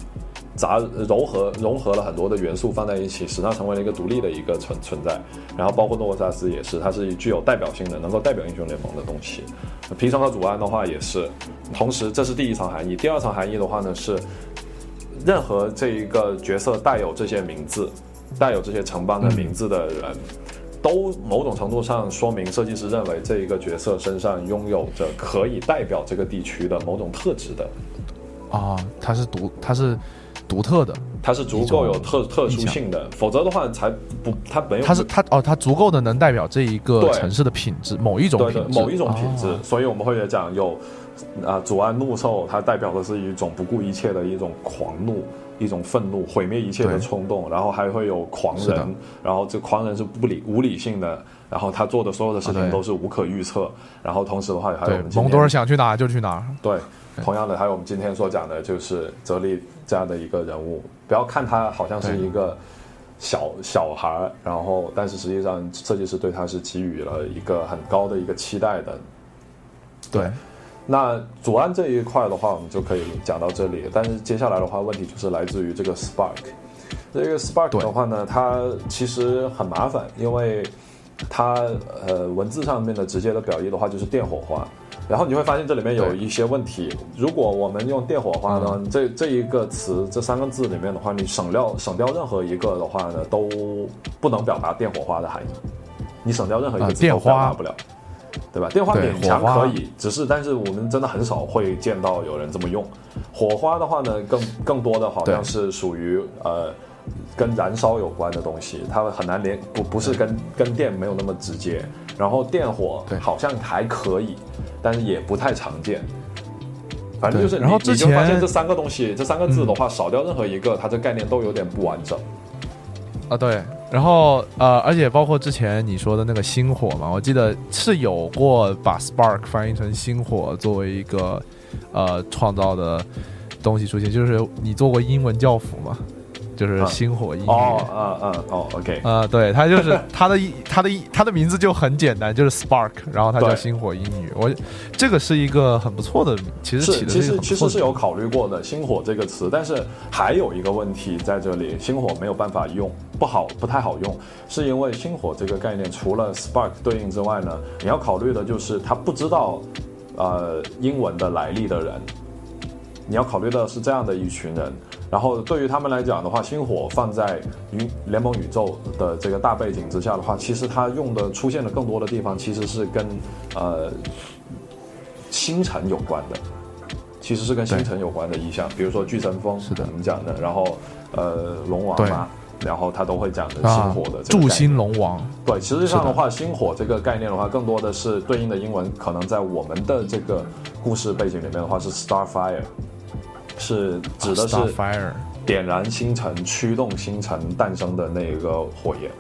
杂糅合融合了很多的元素放在一起，使它成为了一个独立的一个存存在。然后包括诺克萨斯也是，它是具有代表性的，能够代表英雄联盟的东西。皮城和祖安的话也是，同时这是第一层含义。第二层含义的话呢是，任何这一个角色带有这些名字、带有这些城邦的名字的人。都某种程度上说明设计师认为这一个角色身上拥有着可以代表这个地区的某种特质的，啊，他是独他是独特的，它是足够有特特殊性的，否则的话才不它没有它是它哦，它足够的能代表这一个城市的品质，某一种品质，某一种品质，哦。所以我们会讲有啊，祖安怒兽，它代表的是一种不顾一切的一种狂怒。一种愤怒、毁灭一切的冲动，然后还会有狂人，然后这狂人是不理无理性的，然后他做的所有的事情都是无可预测，然后同时的话还有我们，蒙多尔想去哪就去哪，对，同样的，还有我们今天所讲的，就是泽利这样的一个人物，不要看他好像是一个小小孩儿，然后，但是实际上设计师对他是给予了一个很高的一个期待的。对，那左岸这一块的话，我们就可以讲到这里。但是接下来的话，问题就是来自于这个 Spark。这个 Spark 的话呢，它其实很麻烦，因为它呃文字上面的直接的表意的话就是电火花，然后你会发现这里面有一些问题。如果我们用电火花呢，这这一个词这三个字里面的话，你省掉省掉任何一个的话呢，都不能表达电火花的含义。你省掉任何一个啊字都表达不了。对吧？电话勉强可以，只是但是我们真的很少会见到有人这么用。火花的话呢，更更多的好像是属于呃跟燃烧有关的东西，它很难连不不是跟跟电没有那么直接。然后电火好像还可以，但是也不太常见。反正就是你，然后之你就发现前这三个东西，这三个字的话，少掉任何一个，它这概念都有点不完整。啊，对，然后呃，而且包括之前你说的那个星火嘛，我记得是有过把 spark 翻译成星火作为一个呃创造的东西出现，就是你做过英文教辅嘛，就是啊星火英语。哦，嗯嗯，哦，OK，啊、对，它就是它的一它的一它的名字就很简单，就是 Spark，然后它叫对星火英语。我这个是一个很不错的，其实是，其实其实是有考虑过的“星火”这个词，但是还有一个问题在这里，“星火”没有办法用，不好，不太好用，是因为“星火”这个概念除了 Spark 对应之外呢，你要考虑的就是他不知道呃英文的来历的人，你要考虑的是这样的一群人。然后对于他们来讲的话，星火放在宇联盟宇宙的这个大背景之下的话，其实它用的出现的更多的地方其实是跟呃星辰有关的。其实是跟星辰有关的意象，比如说巨神风是的我们讲的，然后呃龙王嘛，然后他都会讲的星啊火的这个概念祝星龙王。对，实际上是的的话，星火这个概念的话，更多的是对应的英文，可能在我们的这个故事背景里面的话是 Starfire，是指的是 Starfire 点燃星辰、驱动星辰诞生的那个火焰。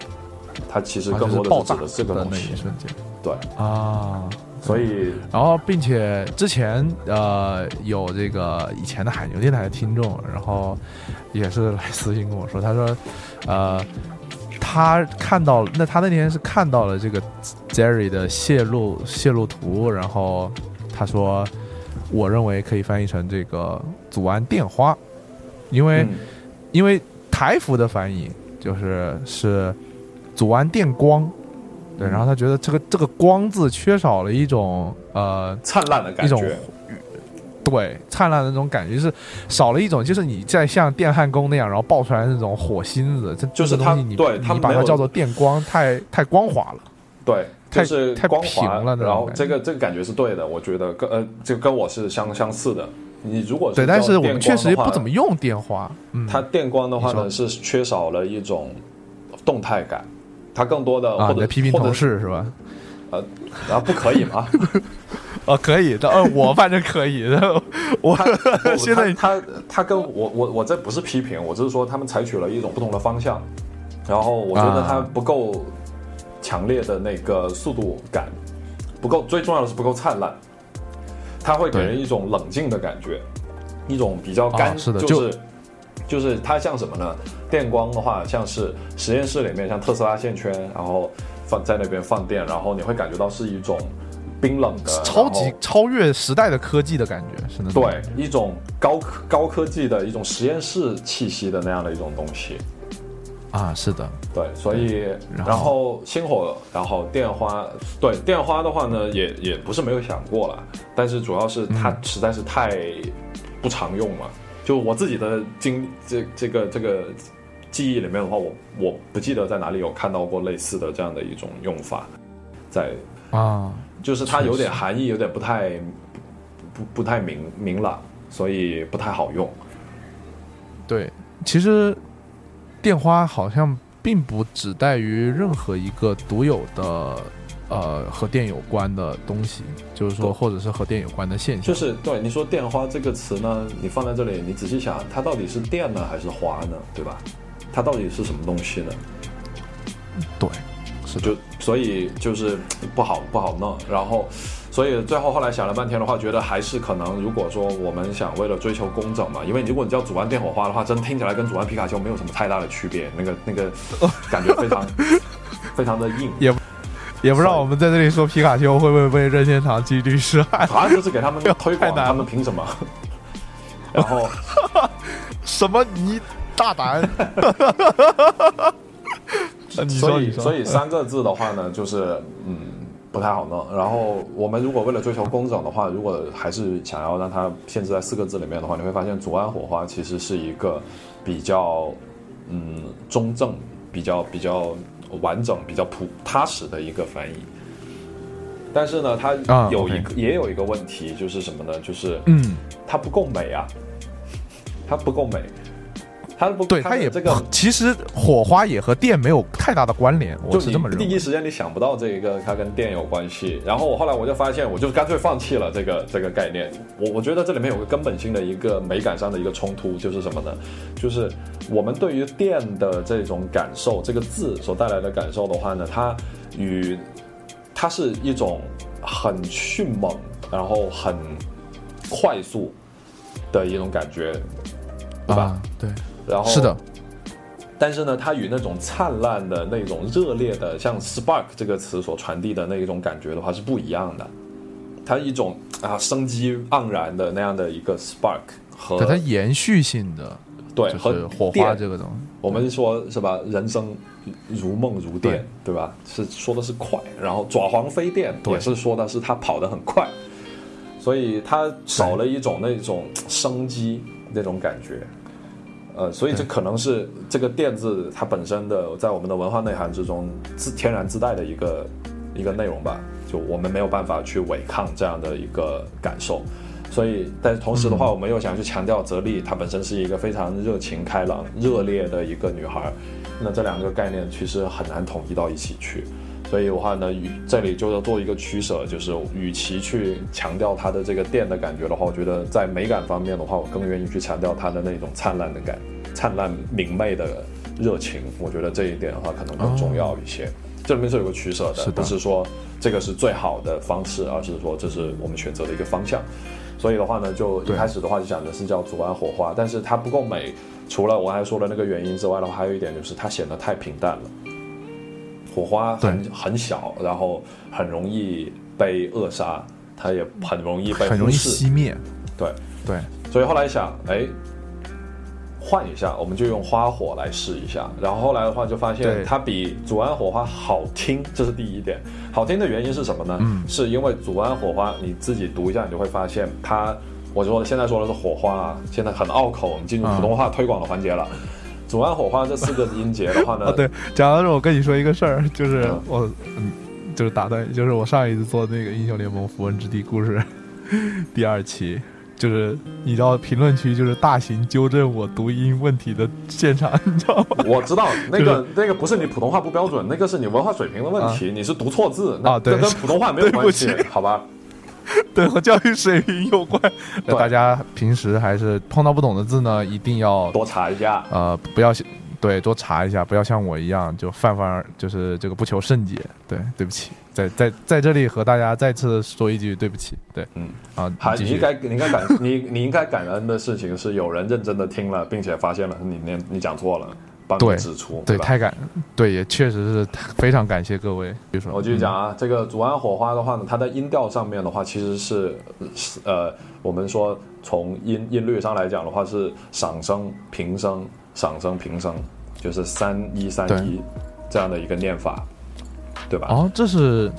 它其实更多啊就是爆炸的是指的这个东西那一，瞬间对，啊。所以然后，并且之前呃有这个以前的海牛电台的听众，然后也是来私信跟我说，他说，呃，他看到那他那天是看到了这个 Jerry 的泄露泄露图，然后他说，我认为可以翻译成这个祖安电花，因为、嗯因为台服的翻译就是是祖安电光。对，嗯然后他觉得这个这个“光”字缺少了一种呃灿烂的感一种觉，对灿烂的那种感觉，就是少了一种就是你在像电焊工那样，然后爆出来那种火星子，这就是它这个东西你对你把它叫做电光，太太光滑了。对，太就是太光滑平了然后这个这个感觉是对的，我觉得跟呃，这跟我是相相似的。你如果对，但是我们确实不怎么用电花。嗯，它电光的话呢是缺少了一种动态感，它更多的啊，或者批评同事是吧？呃，然后不可以吗？(laughs) 哦，可以的，呃，我反正可以 (laughs) 的，(laughs) 我现在他他他跟我我我这不是批评，我只是说他们采取了一种不同的方向，然后我觉得它啊不够强烈的那个速度感，不够，最重要的是不够灿烂，它会给人一种冷静的感觉，一种比较干，啊是的就是就是它像什么呢？电光的话，像是实验室里面像特斯拉线圈，然后放在那边放电，然后你会感觉到是一种冰冷的超级超越时代的科技的感觉，是那种对，一种高科高科技的一种实验室气息的那样的一种东西。啊，是的，对，所以然后星火，然后电花，对电花的话呢，也也不是没有想过了，但是主要是它嗯实在是太不常用了。就我自己的经这这个这个记忆里面的话，我我不记得在哪里有看到过类似的这样的一种用法，在啊，就是它有点含义，有点不太不不不太明明朗，所以不太好用。对，其实电花好像并不只带于任何一个独有的呃和电有关的东西，就是说或者是和电有关的现象，就是对你说“电花”这个词呢，你放在这里，你仔细想，它到底是电呢还是花呢？对吧？它到底是什么东西呢？对，是的，就所以就是不好不好弄。然后，所以最后后来想了半天的话，觉得还是可能，如果说我们想为了追求工整嘛，因为如果你叫“主安电火花”的话，真听起来跟“主安皮卡丘”没有什么太大的区别，那个那个感觉非常 (laughs) 非常的硬。也也不知道我们在这里说皮卡丘会不会被任天堂寄律师案？好像就是给他们推广，(laughs) 他们凭什么？(laughs) 然后。什么你大胆？所以，所以三个字的话呢，就是嗯不太好弄。然后我们如果为了追求工整的话，如果还是想要让它限制在四个字里面的话，你会发现“左岸火花”其实是一个比较嗯中正、比较比较完整、比较普踏实的一个翻译。但是呢，它啊有一个、也有一个问题，就是什么呢？就是嗯，它不够美啊，它不够美。它不对，它也这个其实火花也和电没有太大的关联，我是这么认为。第一时间你想不到这一个它跟电有关系，然后我后来我就发现，我就干脆放弃了这个这个概念。我我觉得这里面有个根本性的一个美感上的一个冲突，就是什么呢？就是我们对于电的这种感受，这个字所带来的感受的话呢，它与它是一种很迅猛，然后很快速的一种感觉，对吧？啊，对，然后是的，但是呢，它与那种灿烂的那种热烈的，像 spark 这个词所传递的那一种感觉的话是不一样的。它一种啊生机盎然的那样的一个 spark 和它延续性的，对和火花这个东西。我们说是吧？人生如梦如电，对吧？是说的是快，然后爪黄飞电对也是说的是它跑得很快，所以它少了一种那种生机那种感觉。呃，所以这可能是这个电字它本身的在我们的文化内涵之中自天然自带的一个一个内容吧，就我们没有办法去违抗这样的一个感受。所以，但是同时的话，我们又想去强调泽丽她本身是一个非常热情开朗、热烈的一个女孩，那这两个概念其实很难统一到一起去。所以的话呢，与这里就要做一个取舍，就是与其去强调它的这个电的感觉的话，我觉得在美感方面的话，我更愿意去强调它的那种灿烂的感、灿烂明媚的热情。我觉得这一点的话，可能更重要一些。这里面是有个取舍的，不是说这个是最好的方式，而是说这是我们选择的一个方向。所以的话呢，就一开始的话就讲的是叫左岸火花，但是它不够美。除了我刚才说的那个原因之外的话，还有一点就是它显得太平淡了。火花很很小，然后很容易被扼杀，它也很容易被很容易。熄灭。对，对，所以后来想，哎，换一下，我们就用花火来试一下。然后后来的话就发现它比祖安火花好听，这是第一点。好听的原因是什么呢？嗯是因为祖安火花，你自己读一下，你就会发现它。我说现在说的是火花啊，现在很拗口，我们进入普通话推广的环节了。祖安火花这四个音节的话呢，(laughs) 啊，对，讲到这，我跟你说一个事儿，就是嗯我，嗯，就是打断，就是我上一次做那个英雄联盟符文之地故事 (laughs) 第二期，就是你知道评论区就是大型纠正我读音问题的现场，(laughs) 你知道吗？我知道那个那个不是你普通话不标准，那个是你文化水平的问题，你是读错字，那啊对这跟普通话没有关系好吧？(laughs) 对和教育水平有关。(laughs) 对大家平时还是碰到不懂的字呢，一定要多查一下。呃不要对多查一下，不要像我一样就泛泛就是这个不求甚解。对，对不起，在在在这里和大家再次说一句对不起。对，嗯啊，还你应该你应该感你你应该感恩的事情是有人认真的听了，并且发现了你念你讲错了，帮你对指出，对，吧？太感，对，也确实是非常感谢各位。比如说，我继续讲啊，这个祖安火花的话呢，它的音调上面的话，其实是是呃，我们说从音音律上来讲的话是上升、平升、上升、平声，就是三一三一这样的一个念法，对吧？嗯，哦，这是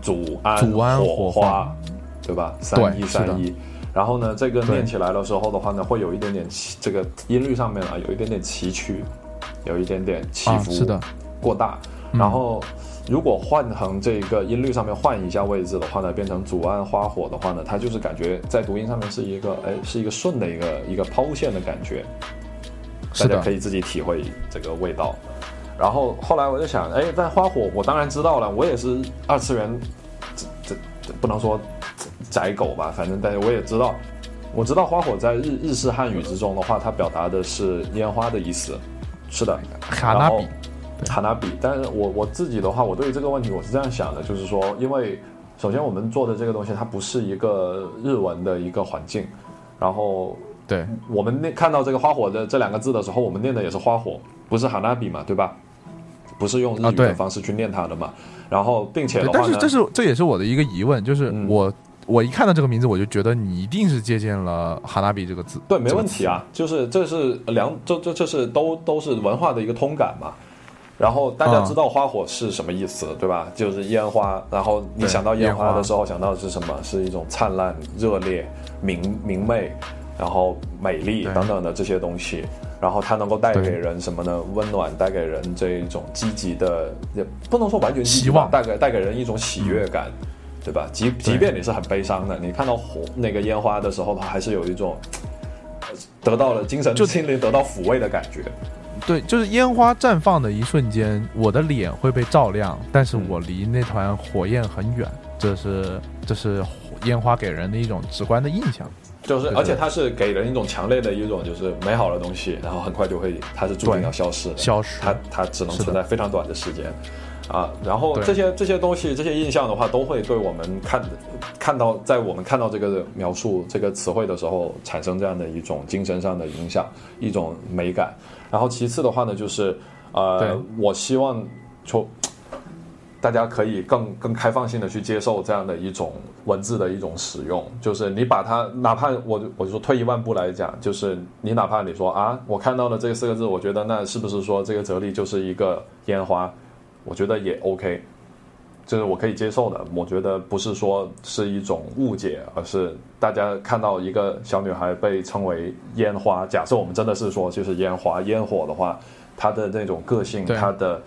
祖安祖安火火花对吧？三一三一。然后呢，这个念起来的时候的话呢，会有一点点这个音律上面啊，有一点点崎岖，有一点点起伏，啊是的，过大。嗯然后，如果换成这个音律上面换一下位置的话呢，变成祖安花火的话呢，它就是感觉在读音上面是一个哎，是一个顺的一个一个抛物线的感觉。大家可，以自己体会这个味道。然后后来我就想，哎，但花火我当然知道了，我也是二次元，这这这不能说宅狗吧，反正但是我也知道，我知道花火在日日式汉语之中的话，它表达的是烟花的意思，是的，卡纳比，哈纳比。但是我我自己的话，我对于这个问题我是这样想的，就是说，因为首先我们做的这个东西，它不是一个日文的一个环境，然后对，我们念看到这个花火的这两个字的时候，我们念的也是花火，不是哈纳比嘛，对吧？不是用日语的方式去念它的嘛。然后，并且的，话呢，但是这是这也是我的一个疑问，就是嗯我、我一看到这个名字，我就觉得你一定是借鉴了哈纳比这个字，对，没问题啊，就是这是两，这这这是都都是文化的一个通感嘛。然后大家嗯知道花火是什么意思，对吧？就是烟花。然后你想到烟花的时候，想到的是什么？是一种灿烂、热烈、明明媚，然后美丽等等的这些东西。然后它能够带给人什么呢？温暖，带给人这一种积极的，也不能说完全希望，带给带给人一种喜悦感，对吧？即即便你是很悲伤的，你看到火那个烟花的时候，它还是有一种得到了精神就心灵得到抚慰的感觉。对，就是烟花绽放的一瞬间，我的脸会被照亮，但是我离那团火焰很远，这是这是烟花给人的一种直观的印象。就是，而且它是给人一种强烈的一种就是美好的东西，然后很快就会，它是注定要消失的，消失它它只能存在非常短的时间，啊，然后这些这些东西这些印象的话，都会对我们看看到在我们看到这个描述这个词汇的时候，产生这样的一种精神上的影响，一种美感。然后其次的话呢，就是呃，我希望就。大家可以更更开放性的去接受这样的一种文字的一种使用，就是你把它，哪怕我我就说退一万步来讲，就是你哪怕你说啊，我看到了这四个字，我觉得那是不是说这个哲理就是一个烟花？我觉得也 OK，就是我可以接受的。我觉得不是说是一种误解，而是大家看到一个小女孩被称为烟花，假设我们真的是说就是烟花烟火的话，她的那种个性，她的。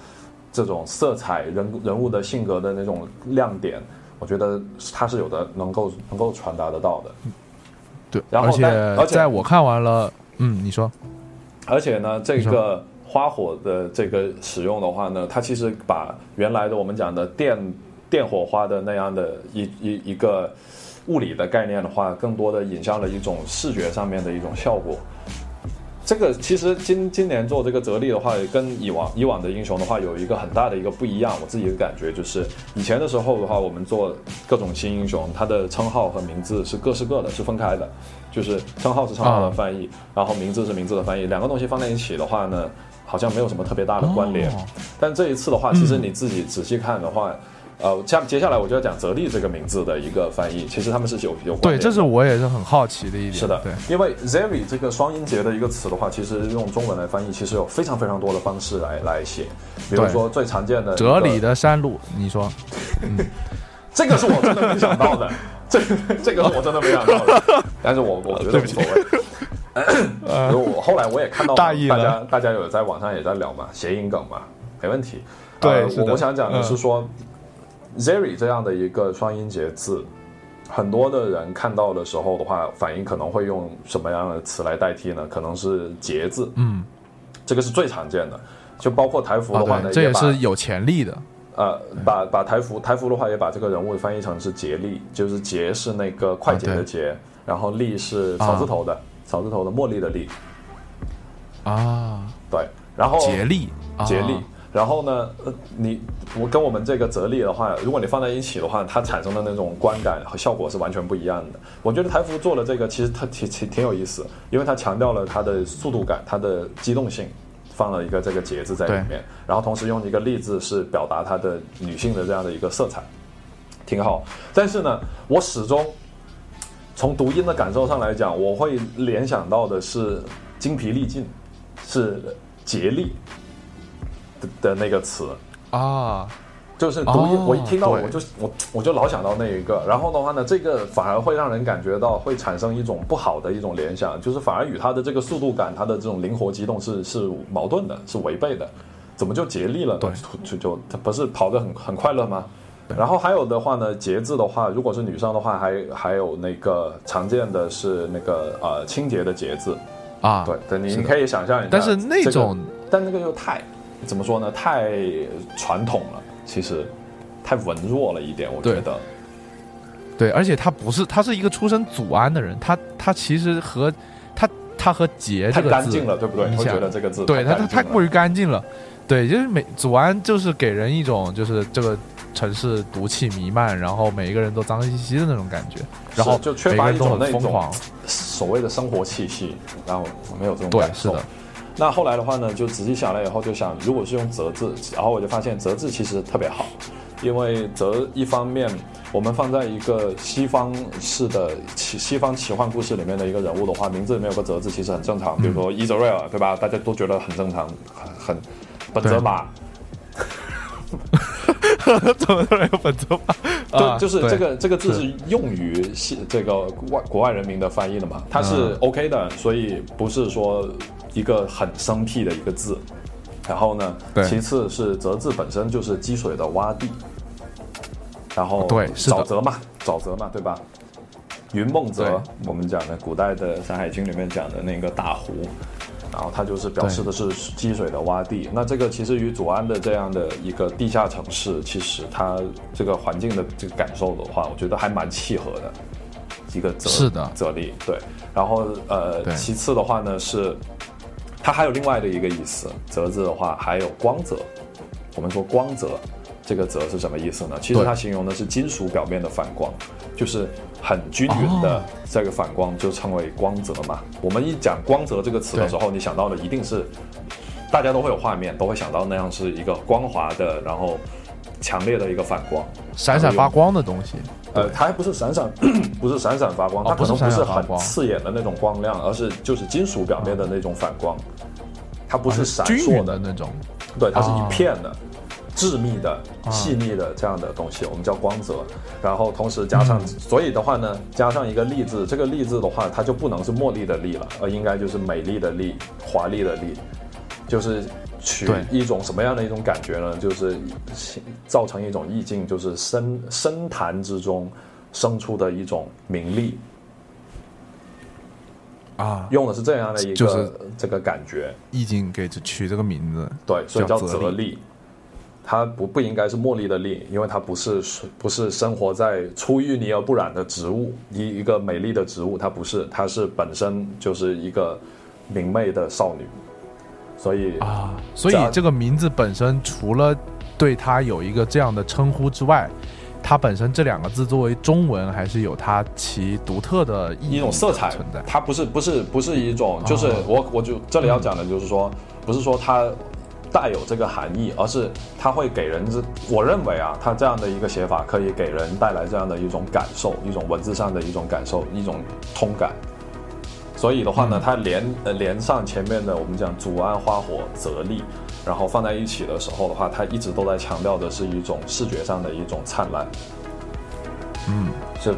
这种色彩、人人物的性格的那种亮点，我觉得她是有的，能够能够传达得到的。对，然后而且而且在我看完了，嗯，你说，而且呢，这个花火的这个使用的话呢，它其实把原来的我们讲的电电火花的那样的一一一个物理的概念的话，更多的引向了一种视觉上面的一种效果。这个其实今今年做这个泽丽的话，跟以往以往的英雄的话有一个很大的一个不一样。我自己的感觉就是，以前的时候的话，我们做各种新英雄，它的称号和名字是各是各的，是分开的，就是称号是称号的翻译，然后名字是名字的翻译，两个东西放在一起的话呢，好像没有什么特别大的关联。哦但这一次的话，其实你自己仔细看的话，呃，下接下来我就要讲泽利这个名字的一个翻译，其实他们是有有关对，这是我也是很好奇的一点。是的，对，因为 Zeri 这个双音节的一个词的话，其实用中文来翻译，其实有非常非常多的方式来来写。比如说最常见的哲理的，山路，你说，这个是我真的没想到的，这这个是我真的没想到的，(laughs) 但是我我觉得无所谓。呃，我后来我也看到大家大家有在网上也在聊嘛，谐音梗嘛，没问题。对我我想讲的是嗯说、Zeri 这样的一个双音节字，很多的人看到的时候的话，反应可能会用什么样的词来代替呢？可能是节字，嗯，这个是最常见的。就包括台服的话啊，呢，对，这也是有潜力的。呃，把把台服台服的话，也把这个人物翻译成是竭力，就是竭是那个快捷的啊对捷，然后力是草字头的，草字头的茉莉的莉，啊，对，然后竭力，啊竭力。然后呢，呃，你我跟我们这个哲力的话，如果你放在一起的话，它产生的那种观感和效果是完全不一样的。我觉得台服做了这个，其实它挺挺挺有意思，因为它强调了它的速度感、它的机动性，放了一个这个节字在里面，然后同时用一个例字是表达它的女性的这样的一个色彩，挺好。但是呢，我始终从读音的感受上来讲，我会联想到的是精疲力尽，是竭力的的那个词。啊，就是读音，哦我一听到我就我我就老想到那一个，然后的话呢，这个反而会让人感觉到会产生一种不好的一种联想，就是反而与它的这个速度感、它的这种灵活机动是是矛盾的，是违背的，怎么就竭力了？对就就它不是跑得很很快乐吗？然后还有的话呢，节字的话，如果是女生的话，还还有那个常见的是那个呃清洁的节字，啊，对，对，你可以想象一下，但是那这个种但那个又太怎么说呢？太传统了，其实太文弱了一点，我觉得。对，而且他不是，他是一个出身祖安的人，他他其实和他他和杰太这个字干净了，对不对？你会觉得这个字对他他太过于干净了，对，就是每祖安就是给人一种就是这个城市毒气弥漫，然后每一个人都脏兮兮的那种感觉，然后就缺乏一种那种疯狂，所谓的生活气息，然后没有这种感受。是的。那后来的话呢，就仔细想了以后，就想如果是用折字，然后我就发现折字其实特别好，因为折一方面我们放在一个西方式的奇西方奇幻故事里面的一个人物的话，名字里面有个折字其实很正常，比如说伊泽瑞尔，对吧？大家都觉得很正常，很很本泽马，(laughs) 怎么突然有本泽吧？啊对，就是这个这个字是是。用于西这个外国外人民的翻译的嘛，它是嗯 OK 的，所以不是说一个很生僻的一个字。然后呢，其次是泽字本身就是积水的洼地，然后对沼泽嘛，沼泽嘛，对吧？云梦泽，我们讲的古代的《山海经》里面讲的那个大湖，然后它就是表示的是积水的洼地。那这个其实与祖安的这样的一个地下城市，其实它这个环境的这个感受的话，我觉得还蛮契合的。一个泽是的泽力对，然后呃，其次的话呢是，它还有另外的一个意思，泽字的话还有光泽。我们说光泽，这个泽是什么意思呢？其实它形容的是金属表面的反光，就是很均匀的哦这个反光就称为光泽嘛。我们一讲光泽这个词的时候，你想到的一定是大家都会有画面，都会想到那样是一个光滑的，然后强烈的一个反光。闪闪发光的东西。呃，它还不是闪闪，不是闪闪发光，哦它可能不是很刺眼的那种光亮，而是就是金属表面的那种反光，它不是闪烁的，那种。对，它是哦一片的。致密的、细腻的这样的东西，我们叫光泽。然后同时加上，嗯所以的话呢，加上一个“丽”字，这个“丽”字的话，它就不能是茉莉的“丽”了，而应该就是美丽的“丽”、华丽的“丽”，就是取一种什么样的一种感觉呢？就是造成一种意境，就是深深潭之中生出的一种名利，啊，用的是这样的一个、就是这个感觉。意境给这取这个名字。对，所以叫泽丽。它不不应该是茉莉的莉，因为它不是不是生活在出淤泥而不染的植物，一一个美丽的植物，它不是，它是本身就是一个明媚的少女，所以啊，所以这个名字本身除了对它有一个这样的称呼之外，它本身这两个字作为中文还是有它其独特的一种色彩存在。它不是不是不是一种，就是哦我我就这里要讲的就是说，不是说它带有这个含义，而是它会给人这，我认为啊，它这样的一个写法可以给人带来这样的一种感受，一种文字上的一种感受，一种通感。所以的话呢，嗯它连呃连上前面的我们讲祖安花火泽丽，然后放在一起的时候的话，它一直都在强调的是一种视觉上的一种灿烂。嗯，是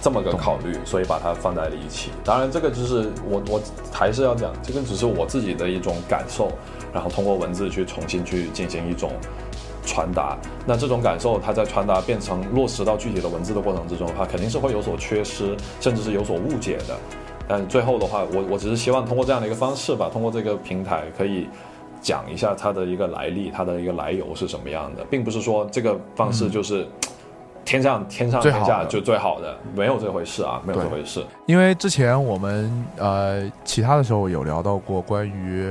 这么个考虑，所以把它放在了一起。当然，这个就是我我还是要讲，这个只是我自己的一种感受，然后通过文字去重新去进行一种传达。那这种感受，它在传达变成落实到具体的文字的过程之中的话，肯定是会有所缺失，甚至是有所误解的。但最后的话，我我只是希望通过这样的一个方式吧，通过这个平台可以。讲一下它的一个来历，它的一个来由是什么样的，并不是说这个方式就是天上、天上最好的天下就最好的，没有这回事啊，没有这回事。因为之前我们呃其他的时候有聊到过关于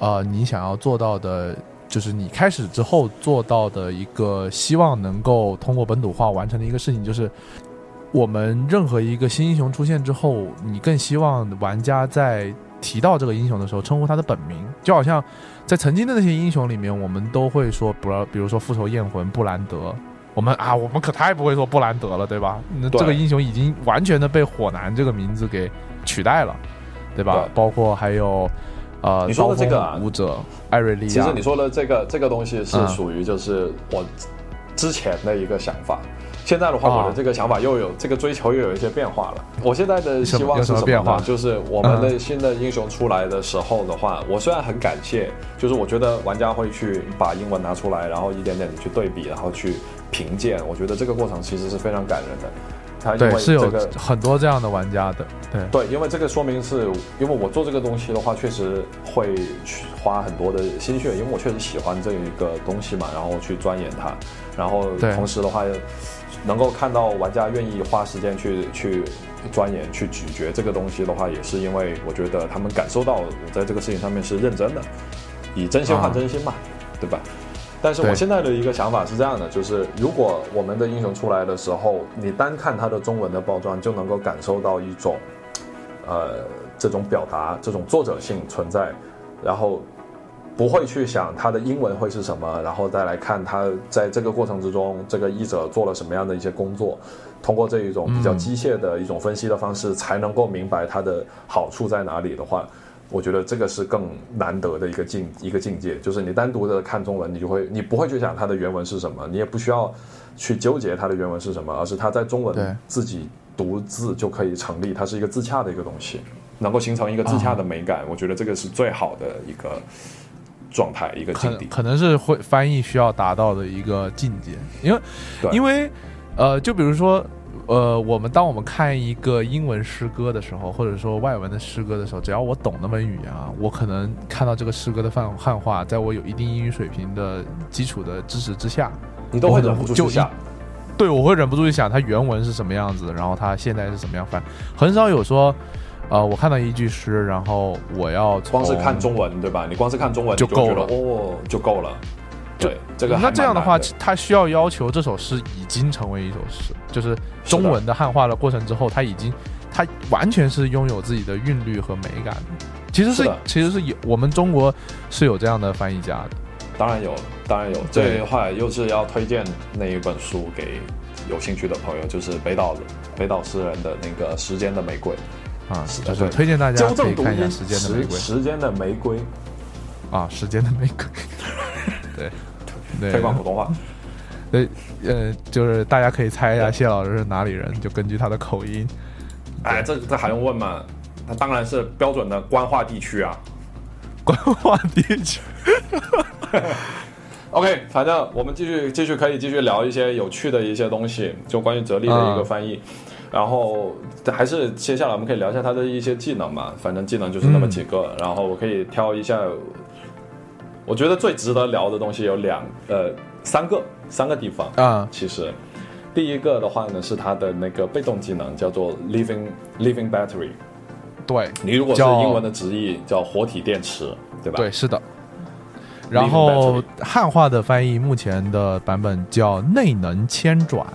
呃你想要做到的，就是你开始之后做到的一个希望能够通过本土化完成的一个事情，就是我们任何一个新英雄出现之后，你更希望玩家在提到这个英雄的时候称呼他的本名，就好像在曾经的那些英雄里面，我们都会说，比如比如说复仇焰魂布兰德。我们啊，我们可太不会说布兰德了，对吧？那这个英雄已经完全的被火男这个名字给取代了，对吧？对包括还有呃，你说的这个啊舞者艾瑞利亚，其实你说的这个这个东西是嗯属于就是我之前的一个想法。现在的话，哦我的这个想法又有这个追求又有一些变化了。我现在的希望是什么什变化？就是我们的新的英雄出来的时候的话，我虽然很感谢，就是我觉得玩家会去把英文拿出来，然后一点点的去对比，然后去评鉴。我觉得这个过程其实是非常感人的。他因对是这个很多这样的玩家的，对对，因为这个说明是因为我做这个东西的话，确实会去花很多的心血，因为我确实喜欢这一个东西嘛，然后去钻研它，然后同时的话，能够看到玩家愿意花时间去去钻研、去咀嚼这个东西的话，也是因为我觉得他们感受到我在这个事情上面是认真的，以真心换啊真心嘛，对吧？但是我现在的一个想法是这样的，就是如果我们的英雄出来的时候，你单看它的中文的包装，就能够感受到一种，呃，这种表达、这种作者性存在，然后不会去想它的英文会是什么，然后再来看它在这个过程之中，这个译者做了什么样的一些工作，通过这一种比较机械的一种分析的方式，才能够明白它的好处在哪里的话。我觉得这个是更难得的一个境一个境界，就是你单独的看中文，你就会你不会去想它的原文是什么，你也不需要去纠结它的原文是什么，而是它在中对文自己独自就可以成立，它是一个自洽的一个东西，能够形成一个自洽的美感。我觉得这个是最好的一个状态，一个境地。可可能是会翻译需要达到的一个境界，因为因为呃，就比如说呃，我们当我们看一个英文诗歌的时候，或者说外文的诗歌的时候，只要我懂那门语言啊，我可能看到这个诗歌的汉汉化，在我有一定英语水平的基础的知识之下，你都会忍不住去想。对，我会忍不住去想它原文是什么样子，然后它现在是什么样翻。很少有说，呃，我看到一句诗，然后我要光是看中文，对吧？你光是看中文就够了，哦，就够了。对，这个那这样的话，他需要要求这首诗已经成为一首诗，就是中文的汉化的过程之后，他已经，他完全是拥有自己的韵律和美感。其实是，其实是有我们中国是有这样的翻译家的。当然有，当然有。这一话又是要推荐那一本书给有兴趣的朋友，就是北岛北岛诗人的那个《时间的玫瑰》啊，就是推荐大家可以看一下《时间的玫瑰》。时间的玫瑰啊，时间的玫瑰。对，推广普通话。对，呃，就是大家可以猜一下谢老师是哪里人，就根据他的口音。哎，这这还用问吗？他当然是标准的官话地区啊，官话地区。(laughs) OK，反正我们继续继续可以继续聊一些有趣的一些东西，就关于哲理的一个翻译。然后还是接下来我们可以聊一下他的一些技能嘛，反正技能就是那么几个，然后我可以挑一下。我觉得最值得聊的东西有两呃三个三个地方啊，其实。第一个的话呢是它的那个被动技能叫做 living living battery，对你如果是英文的直译叫活体电池，对吧？对，是的。然后汉化的翻译目前的版本叫内能迁转，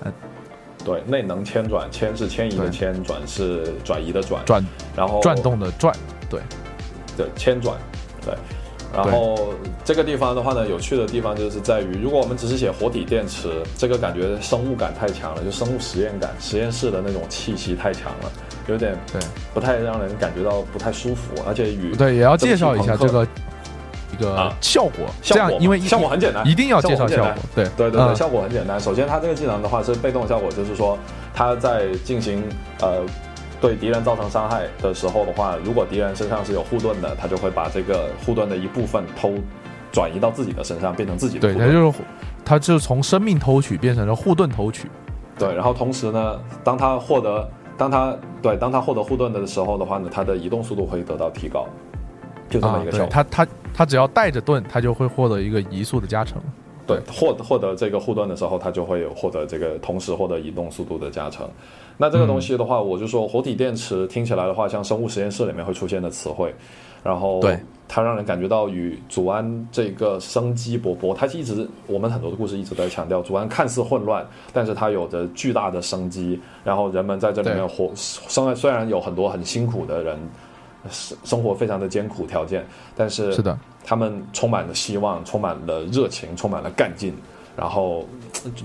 对，内能迁转，迁是迁移的迁，转是转移的转，转，然后转动的转，对，对，迁转，对。然后这个地方的话呢，有趣的地方就是在于，如果我们只是写活体电池，这个感觉生物感太强了，就生物实验感，实验室的那种气息太强了，有点对，不太让人感觉到不太舒服，而且与对也要介绍一下这个一个效果，这样因为效果很简单，一定要介绍效果，对对对对，效果很简单。首先，它这个技能的话是被动效果，就是说它在进行呃。对敌人造成伤害的时候的话，如果敌人身上是有护盾的，他就会把这个护盾的一部分偷转移到自己的身上，变成自己的。对，他就是，他就从生命偷取变成了护盾偷取。对，然后同时呢，当他获得，当他对，当他获得护盾的时候的话呢，他的移动速度会得到提高，就这么一个效果。他他他只要带着盾，他就会获得一个移速的加成。对，获获得这个护盾的时候，它就会有获得这个同时获得移动速度的加成。那这个东西的话，我就说活体电池听起来的话，像生物实验室里面会出现的词汇，然后对它让人感觉到与祖安这个生机勃勃。它一直我们很多的故事一直在强调，祖安看似混乱，但是它有着巨大的生机。然后人们在这里面活，生虽然有很多很辛苦的人，生生活非常的艰苦条件，但是是的，他们充满了希望，充满了热情，充满了干劲，然后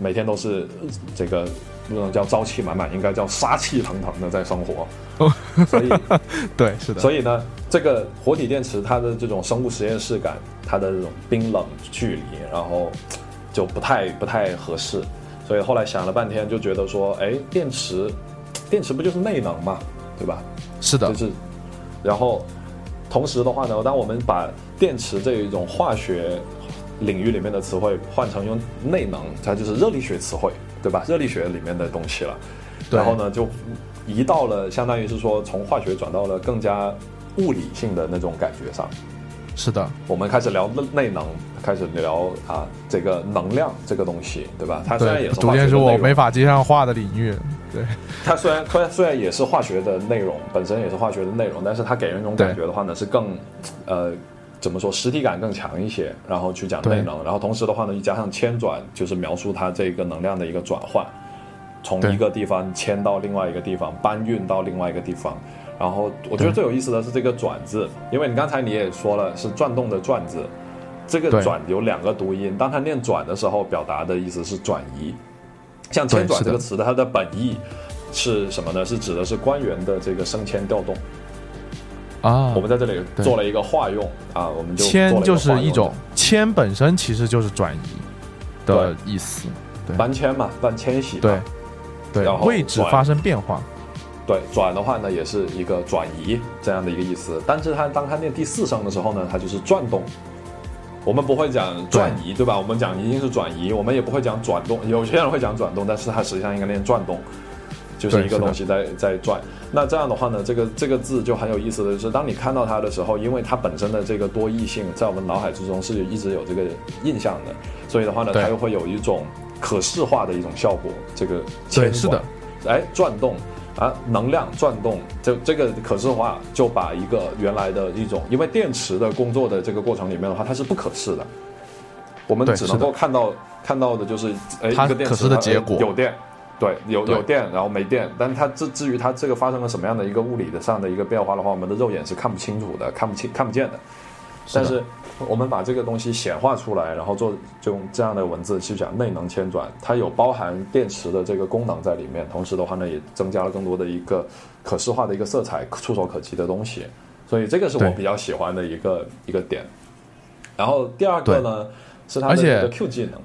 每天都是这个。不能叫朝气满满，应该叫杀气腾腾的在生活。所以，(laughs) 对，是的。所以呢，这个活体电池它的这种生物实验室感，它的这种冰冷距离，然后就不太不太合适。所以后来想了半天，就觉得说，哎，电池，电池不就是内能嘛，对吧？是的。就是，然后同时的话呢，当我们把电池这一种化学领域里面的词汇换成用内能，它就是热力学词汇。对吧？热力学里面的东西了，然后呢，就移到了相当于是说从化学转到了更加物理性的那种感觉上。是的，我们开始聊内能，开始聊啊这个能量这个东西，对吧？它虽然也是逐渐是我没法接上话的领域。对，它虽然虽然虽然也是化学的内容，本身也是化学的内容，但是它给人一种感觉的话呢，是更呃。怎么说？实体感更强一些，然后去讲内能，然后同时的话呢，又加上迁转，就是描述它这个能量的一个转换，从一个地方迁到另外一个地方，搬运到另外一个地方。然后我觉得最有意思的是这个“转”字，因为你刚才你也说了是转动的“转”字，这个“转”有两个读音，当它念“转”的时候，表达的意思是转移。像“迁转”这个词的它的本意是什么呢？是指的是官员的这个升迁调动。啊，我们在这里做了一个化用啊，我们就迁就是一种迁本身其实就是转移的意思，搬迁嘛，搬迁徙，对，对，然后位置发生变化，对，转的话呢也是一个转移这样的一个意思，但是它当它念第四声的时候呢，它就是转动，我们不会讲转移，对吧？我们讲一定是转移，我们也不会讲转动，有些人会讲转动，但是它实际上应该念转动。就是一个东西在在转。那这样的话呢，这个这个字就很有意思的就是，当你看到它的时候，因为它本身的这个多义性在我们脑海之中是一直有这个印象的，所以的话呢，它又会有一种可视化的一种效果。这个对，牵是的管，哎，转动啊，能量转动，这这个可视化就把一个原来的一种，因为电池的工作的这个过程里面的话，它是不可视的，我们只能够看到看到的就是哎它一个电池的它结果。有电。对，有有电，然后没电，但它至至于它这个发生了什么样的一个物理的上的一个变化的话，我们的肉眼是看不清楚的，看不清看不见的。但是我们把这个东西显化出来，然后做就用这样的文字去讲内能迁转，它有包含电池的这个功能在里面，同时的话呢，也增加了更多的一个可视化的一个色彩，触手可及的东西。所以这个是我比较喜欢的一个一个点。然后第二个呢是它的一个 Q 技能。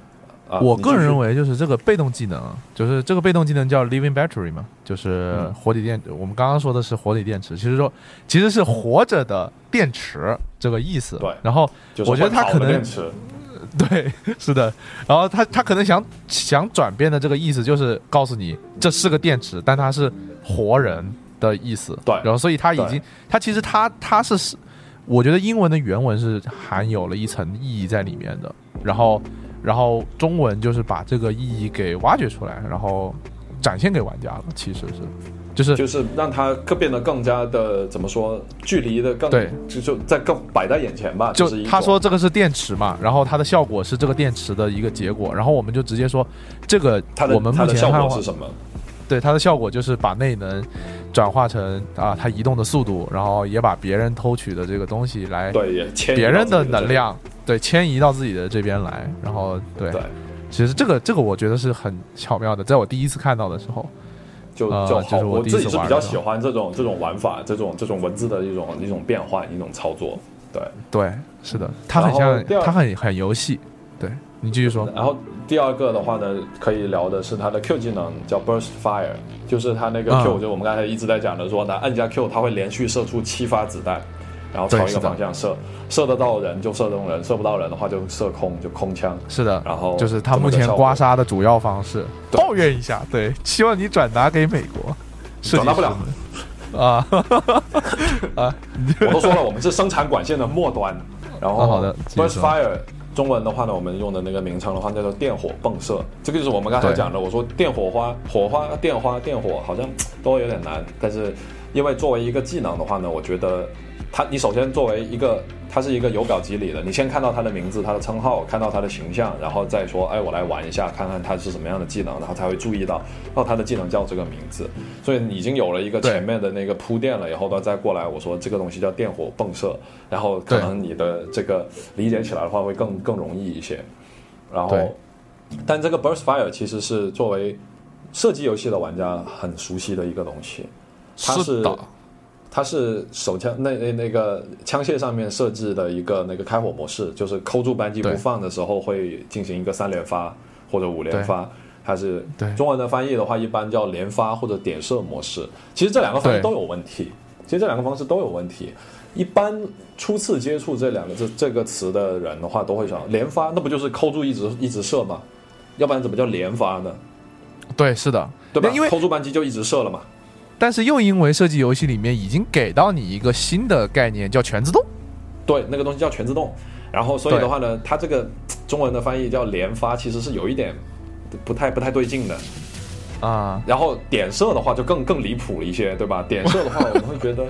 啊我个人认为，就是这个被动技能，就是这个被动技能叫 living battery 嘛，就是嗯活体电。我们刚刚说的是活体电池，其实说其实是活着的电池这个意思。对然后我觉得会跑它可能 (laughs) 对，是的。然后他他可能想想转变的这个意思就是告诉你这是个电池，但它是活人的意思。对然后所以他已经对他其实他他是，我觉得英文的原文是含有了一层意义在里面的。然后然后中文就是把这个意义给挖掘出来，然后展现给玩家了。其实是就是就是让它更变得更加的怎么说，距离的更对，就就在更摆在眼前吧。就是他说这个是电池嘛，然后它的效果是这个电池的一个结果，然后我们就直接说这个我们目前看的话果是什么？对它的效果就是把内能转化成啊它移动的速度，然后也把别人偷取的这个东西来对，别人的能量对迁移到自己的这边来，然后对，对，其实这个这个我觉得是很巧妙的，在我第一次看到的时候，就呃就好。就是我我自己是比较喜欢这种这种玩法，这种这种文字的一种一种变换，一种操作。对，对，是的，它很像它很很游戏，对你继续说，然后第二个的话呢，可以聊的是它的 Q 技能叫 Burst Fire，就是它那个嗯 Q，、就我们刚才一直在讲的说，它按下 Q，它会连续射出七发子弹，然后朝一个方向射，射得到人就射中人，射不到人的话就射空，就空枪。是的，然后就是他目前刮痧的主要方式，抱怨一下，对，希望你转达给美国，转达不了。啊。(laughs) 啊，我都说了，我们是生产管线的末端。然后啊好的，burst fire 中文的话呢，我们用的那个名称的话叫做电火迸射，这个就是我们刚才讲的。我说电火花、火花、电花、电火，好像都有点难。但是因为作为一个技能的话呢，我觉得它你首先作为一个，它是一个有表及里的，你先看到它的名字、它的称号，看到它的形象，然后再说，哎，我来玩一下，看看它是什么样的技能，然后才会注意到，哦，它的技能叫这个名字。所以你已经有了一个前面的那个铺垫了，以后呢再过来，我说这个东西叫电火迸射，然后可能你的这个理解起来的话会更更容易一些。然后，但这个 Burst Fire 其实是作为射击游戏的玩家很熟悉的一个东西，它是的，它是手枪那那那个枪械上面设置的一个那个开火模式，就是扣住扳机不放的时候会进行一个三连发或者五连发。还是对中文的翻译的话，一般叫连发或者点射模式。其实这两个翻译都有问题，其实这两个方式都有问题。一般初次接触这两个这这个词的人的话，都会想连发，那不就是扣住一直一直射吗？要不然怎么叫连发呢？对，是的，对吧？因为扣住扳机就一直射了嘛。但是又因为射击游戏里面已经给到你一个新的概念，叫全自动。对，那个东西叫全自动。然后所以的话呢，它这个中文的翻译叫连发，其实是有一点不太不太对劲的。啊，然后点射的话就更更离谱了一些，对吧？(laughs) 点射的话，我们会觉得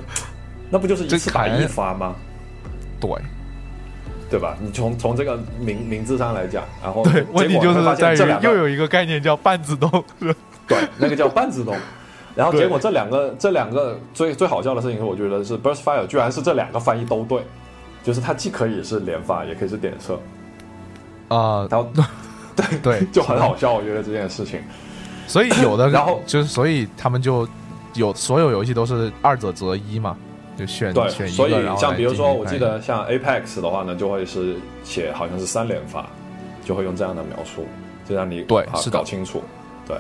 那不就是一次打一发吗？对对吧？你从从这个名名字上来讲，然后对，问题就是在于又有一个概念叫半自动，对，那个叫半自动。然后结果这两个这两个最最好笑的事情是，我觉得是 Burst Fire 居然是这两个翻译都对，就是它既可以是连发，也可以是点射，啊，然后 (laughs) 对。对，就很好笑。我觉得这件事情，所以有的，(laughs) 然后就是所以他们就有所有游戏都是二者择一嘛，就选对，选一个，所以像比如说，我记得像 Apex 的话呢，就会是写好像是三连发，就会用这样的描述，就让你啊对是搞清楚。对，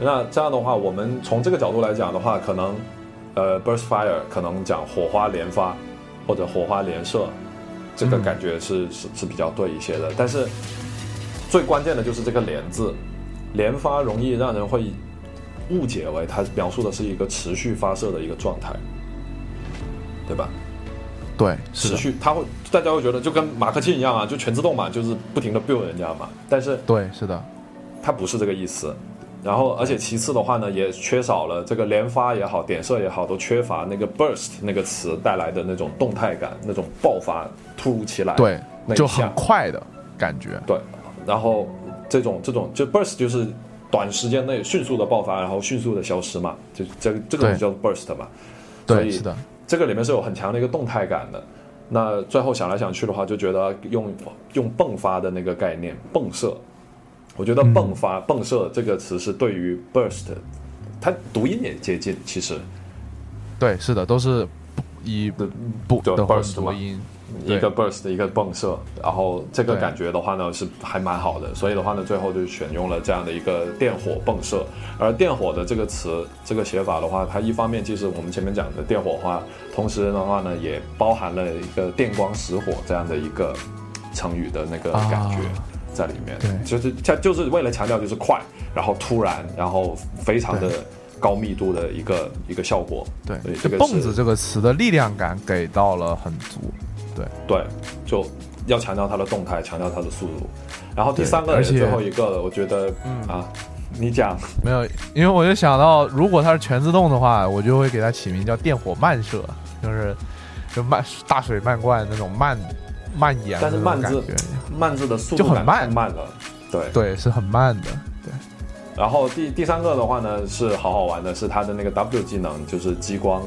那这样的话，我们从这个角度来讲的话，可能呃 Burst Fire 可能讲火花连发或者火花连射，这个嗯感觉是、是是比较对一些的。但是最关键的就是这个连字，连发容易让人会误解为它描述的是一个持续发射的一个状态，对吧？对，持续，他会大家会觉得就跟马克沁一样啊，就全自动嘛，就是不停的 build 人家嘛。但是对，是的，它不是这个意思。然后，而且其次的话呢，也缺少了这个连发也好，点射也好，都缺乏那个 burst 那个词带来的那种动态感，那种爆发突如其来，对，就很快的感觉。对，然后这种这种就 burst 就是短时间内迅速的爆发，然后迅速的消失嘛，就这个这个就叫 burst 嘛。所对，以是的，这个里面是有很强的一个动态感的。那最后想来想去的话，就觉得用用迸发的那个概念，迸射。我觉得嗯迸发、迸射这个词是对于 burst，它读音也接近，其实。对，是的，都是不以不就的 burst 嘛。一个 burst 一个迸射，然后这个感觉的话呢是还蛮好的，所以的话呢，最后就选用了这样的一个电火迸射。而电火的这个词，这个写法的话，它一方面既是我们前面讲的电火花，同时的话呢，也包含了一个电光石火这样的一个成语的那个感觉。啊在里面。对就是它就是为了强调就是快，然后突然，然后非常的高密度的一个一个效果。对这这个蹦子这个词的力量感给到了很足。对，对，就要强调它的动态，强调它的速度。然后第三个也而且最后一个了，我觉得，嗯啊，你讲，没有，因为我就想到，如果它是全自动的话，我就会给它起名叫电火慢射，就是就慢大水漫灌那种慢蔓延的但是慢字。慢字的速度就很慢太慢了。对，对，是很慢的。对，然后第第三个的话呢是好好玩的，是它的那个 W 技能，就是激光。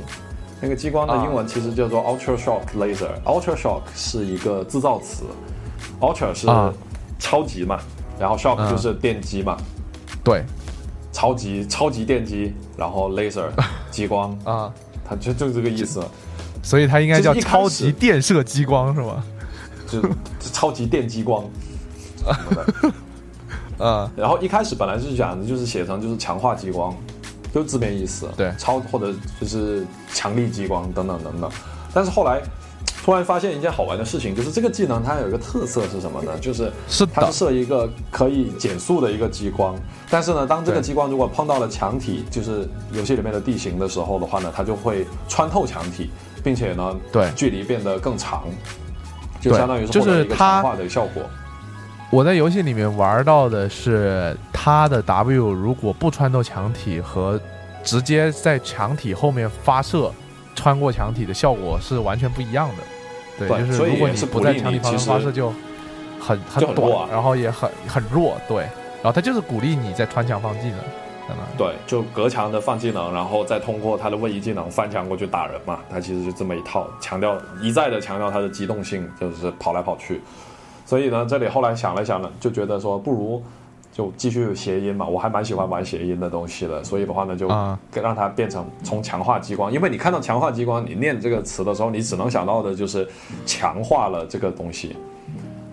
那个激光的啊英文其实叫做 Ultra Shock Laser。Ultra Shock 是一个制造词，Ultra 是啊超级嘛，然后 Shock 嗯就是电击嘛，对超级超级电击，然后 Laser (laughs) 激光，啊，它就就是这个意思。所以它应该叫超级电射激光是吗？就超级电激光什么的。嗯，(laughs) 然后一开始本来是讲的就是写成就是强化激光，就字面意思，对超或者就是强力激光等等等等。但是后来突然发现一件好玩的事情，就是这个技能它有一个特色是什么呢？就是是它是设一个可以减速的一个激光，但是呢，当这个激光如果碰到了墙体，就是游戏里面的地形的时候的话呢，它就会穿透墙体，并且呢，对距离变得更长，就对相当于是就是它强化的效果。我在游戏里面玩到的是它的 W 如果不穿透墙体和直接在墙体后面发射，穿过墙体的效果是完全不一样的。对，对就是如果所以也是不在墙体旁边发射，就很就很啊短，然后也很很弱。对，然后它就是鼓励你在穿墙放技能，对，就隔墙的放技能，然后再通过他的位移技能翻墙过去打人嘛。他其实就这么一套，强调一再的强调他的机动性，就是跑来跑去。所以呢，这里后来想了想呢，就觉得说不如就继续谐音嘛。我还蛮喜欢玩谐音的东西的，所以的话呢，就啊让它变成从强化激光，因为你看到强化激光，你念这个词的时候，你只能想到的就是强化了这个东西，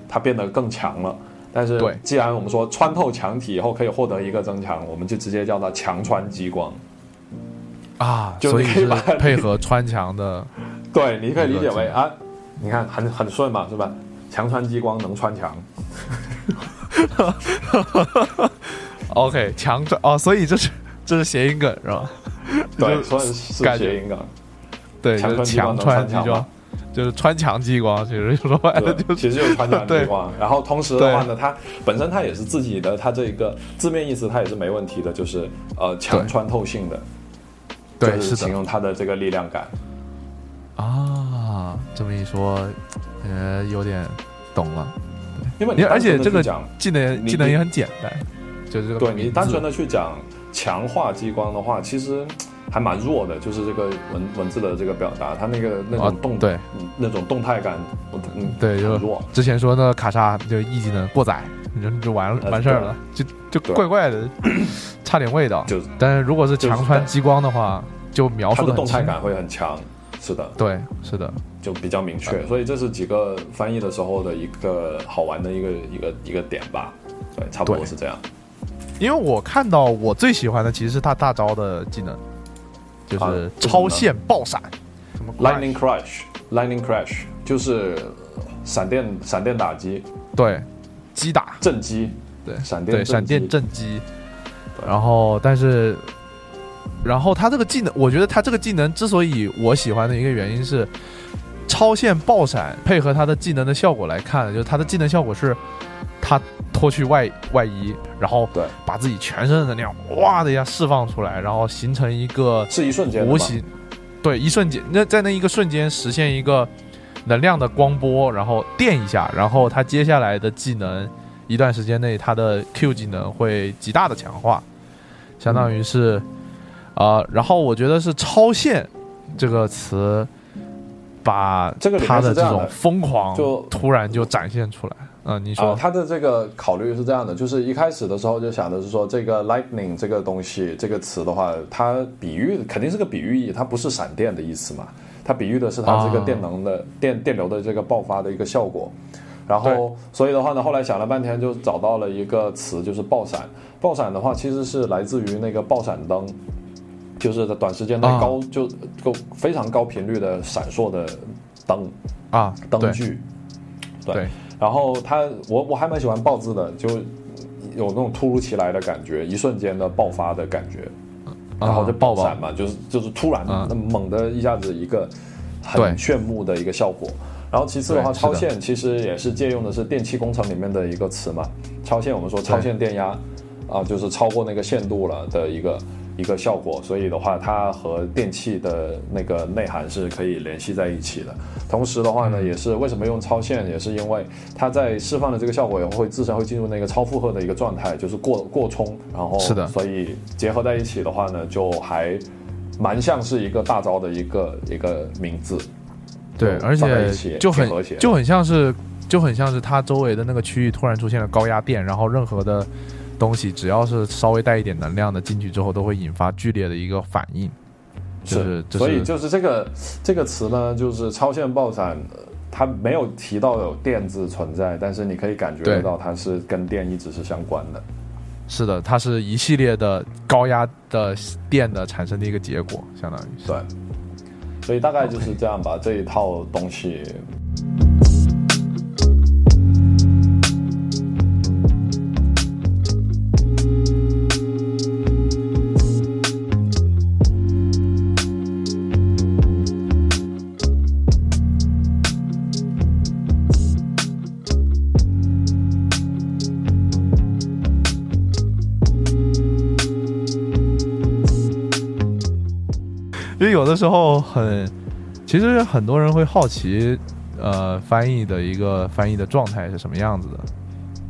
它变得更强了。但是对既然我们说穿透墙体以后可以获得一个增强，我们就直接叫它强穿激光。啊，就所以是你可以配合穿墙的，(laughs) 对，你可以理解为啊，你看很很顺嘛，是吧？强穿激光能穿墙，(laughs) OK，强穿哦，所以这是这是谐音梗是吧？对，就所以是谐音梗。对，强穿激光就是穿墙激光，其实说白了对，(laughs) 就是其实就是穿墙 (laughs) 激光。然后同时的话呢，它本身它也是自己的，它这个字面意思它也是没问题的，就是呃强穿透性的，对就是形容它的这个力量感。啊，这么一说，呃，有点懂了。因为你而且这个讲，技能技能也很简单，就是这个对你单纯的去讲强化激光的话，其实还蛮弱的，就是这个文文字的这个表达，它那个那啊种动、对嗯那种动态感，嗯对，就很弱。之前说那个卡莎就一技能过载，你就你就完完事儿了，就就怪怪的，差点味道。就但是如果是强穿激光的话，就描述。的动态感会很强，是的，对，是的，就比较明确。所以这是几个翻译的时候的一个好玩的一个一个一个点吧。对，差不多是这样。因为我看到我最喜欢的其实是他大招的技能，就啊是超限爆闪，什么？Lightning Crash，Lightning Crash 就是闪电闪电打击。对击打，震击，对闪电对闪电震震击，然后但是然后他这个技能，我觉得他这个技能之所以我喜欢的一个原因是，超限爆闪配合他的技能的效果来看，就是他的技能效果是，他脱去外外衣，然后对。把自己全身的能量哇的一下释放出来，然后形成一个是一瞬间无形，对，一瞬间，那在那一个瞬间实现一个能量的光波，然后电一下，然后他接下来的技能一段时间内他的 Q 技能会极大的强化，相当于是，呃，然后我觉得是超限这个词，把这个里面它的这种疯狂就突然就展现出来。嗯，你啊、说，他的这个考虑是这样的，就是一开始的时候就想的是说，这个 lightning 这个东西这个词的话，它比喻肯定是个比喻意，它不是闪电的意思嘛，它比喻的是它这个啊电能的、电电流的这个爆发的一个效果。然后，所以的话呢，后来想了半天，就找到了一个词，就是爆闪。爆闪的话，其实是来自于那个爆闪灯，就是在短时间内啊。高、就就非常高频率的闪烁的灯啊，灯具。对。对。然后它，我我还蛮喜欢爆字的，就有那种突如其来的感觉，一瞬间的爆发的感觉，然后就爆爆闪嘛，就是就是突然啊。那猛的一下子一个很炫目的一个效果。然后其次的话，超限其实也是借用的是电气工程里面的一个词嘛，超限我们说超限电压啊，就是超过那个限度了的一个一个效果，所以的话，它和电器的那个内涵是可以联系在一起的。同时的话呢，嗯也是为什么用超线，也是因为它在释放的这个效果也会自身会进入那个超负荷的一个状态，就是过过充，然后是的所以结合在一起的话呢，就还蛮像是一个大招的一个一个名字。对，而且就挺和谐就很像是就很像是它周围的那个区域突然出现了高压电，然后任何的东西只要是稍微带一点能量的进去之后，都会引发剧烈的一个反应。就是是所以就是这个这个词呢，就是超限爆闪，呃它没有提到有电字存在，但是你可以感觉得到它是跟电一直是相关的。是的，它是一系列的高压的电的产生的一个结果，相当于是。对，所以大概就是这样吧。这一套东西，时候很，其实很多人会好奇，呃，翻译的一个翻译的状态是什么样子的，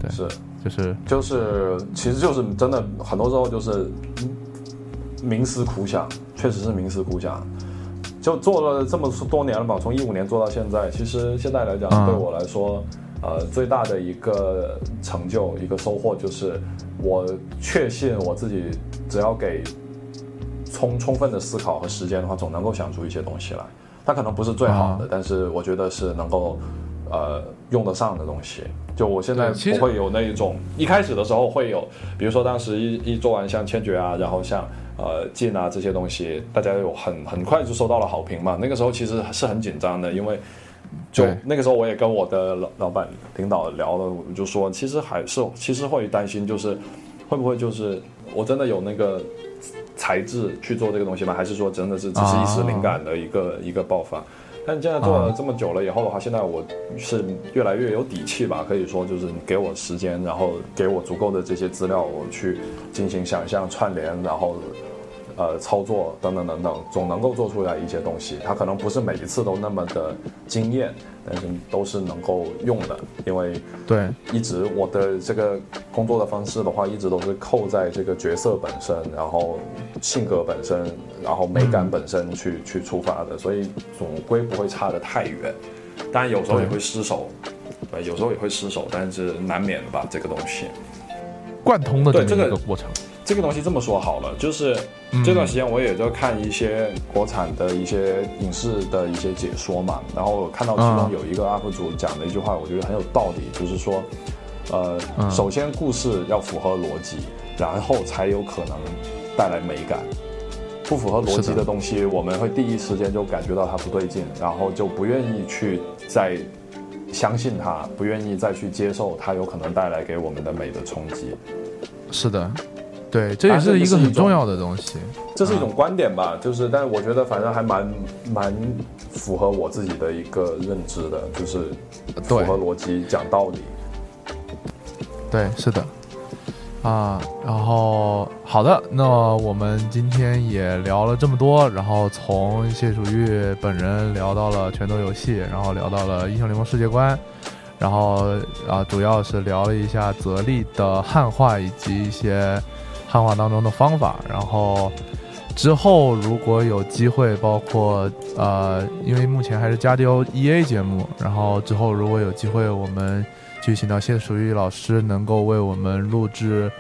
对是。就是就是其实就是真的很多时候就是嗯冥思苦想，确实是冥思苦想。就做了这么多年了吧，从一五年做到现在，其实现在来讲，嗯。对我来说，呃，最大的一个成就、一个收获就是，我确信我自己只要给充充分的思考和时间的话，总能够想出一些东西来。它可能不是最好的，啊但是我觉得是能够呃用得上的东西。就我现在不会有那一种一开始的时候会有，比如说当时一一做完像千珏啊，然后像呃进啊这些东西，大家有很很快就收到了好评嘛。那个时候其实是很紧张的，因为就那个时候我也跟我的老老板领导聊了，我就说其实还是其实会担心，就是会不会就是我真的有那个才智去做这个东西吗？还是说真的是只是一时灵感的一个、一个爆发？但现在做了这么久了以后的话，现在我是越来越有底气吧，可以说就是你给我时间，然后给我足够的这些资料，我去进行想象串联，然后呃操作等等等等，总能够做出来一些东西。它可能不是每一次都那么的惊艳，但是都是能够用的，因为对一直我的这个工作的方式的话，一直都是扣在这个角色本身，然后性格本身，然后美感本身去、去出发的，所以总归不会差得太远。当然有时候也会失手，对，有时候也会失手，但是难免的吧，这个东西。贯通的这个过程。这个东西这么说好了，就是嗯这段时间我也在看一些国产的一些影视的一些解说嘛，然后我看到其中嗯有一个 UP 主讲的一句话，我觉得很有道理，就是说，呃，嗯首先故事要符合逻辑，然后才有可能带来美感。不符合逻辑的东西，我们会第一时间就感觉到它不对劲，然后就不愿意去再相信它，不愿意再去接受它有可能带来给我们的美的冲击。是的，对，这也是一个很重要的东西。这是一种观点吧，就是，但是我觉得反正还蛮蛮符合我自己的一个认知的，就是符对合逻辑、讲道理。对，是的，啊，然后好的，那我们今天也聊了这么多，然后从谢楚玉本人聊到了拳头游戏，然后聊到了英雄联盟世界观，然后啊，主要是聊了一下泽丽的汉化以及一些汉化当中的方法，然后。之后如果有机会，包括呃，因为目前还是加丢 EA 节目，然后之后如果有机会，我们去请到谢淑玉老师，能够为我们录制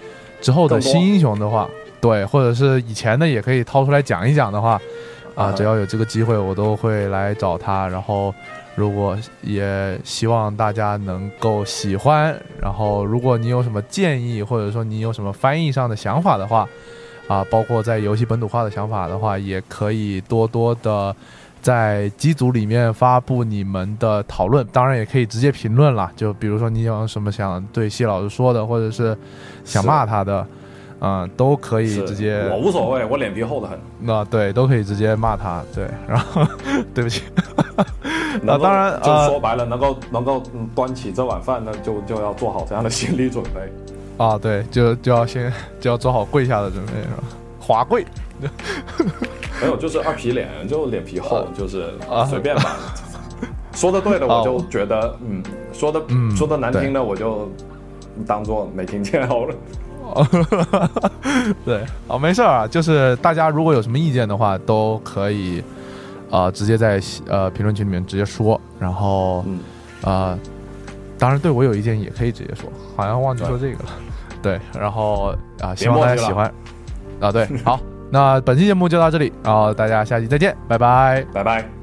之后的新英雄的话，对，或者是以前的也可以掏出来讲一讲的话，啊，啊只要有这个机会，我都会来找他。然后，如果也希望大家能够喜欢，然后如果你有什么建议，或者说你有什么翻译上的想法的话，啊，包括在游戏本土化的想法的话，也可以多多的在机组里面发布你们的讨论，当然也可以直接评论啦。就比如说你有什么想对谢老师说的，或者是想骂他的，嗯，都可以直接我无所谓，我脸皮厚的很。那对，都可以直接骂他。对，然后 (laughs) 对不起，(laughs) 能够当然就呃说白了，能够能够嗯端起这碗饭呢，就就要做好这样的心理准备。啊，对，就就要先就要做好跪下的准备，是吧？滑跪，(laughs) 没有，就是二皮脸，就脸皮厚，就是啊随便吧。(laughs) 说的对的，啊我就觉得嗯，说的嗯说的难听的，我就当做没听见好了。对，哦，没事儿啊，就是大家如果有什么意见的话，都可以，呃，直接在呃评论区里面直接说，然后，嗯呃，当然对我有意见也可以直接说，好像忘记说这个了，对，然后啊、希望大家喜欢，啊，对，好，(laughs) 那本期节目就到这里，然后大家下期再见，拜拜。拜拜。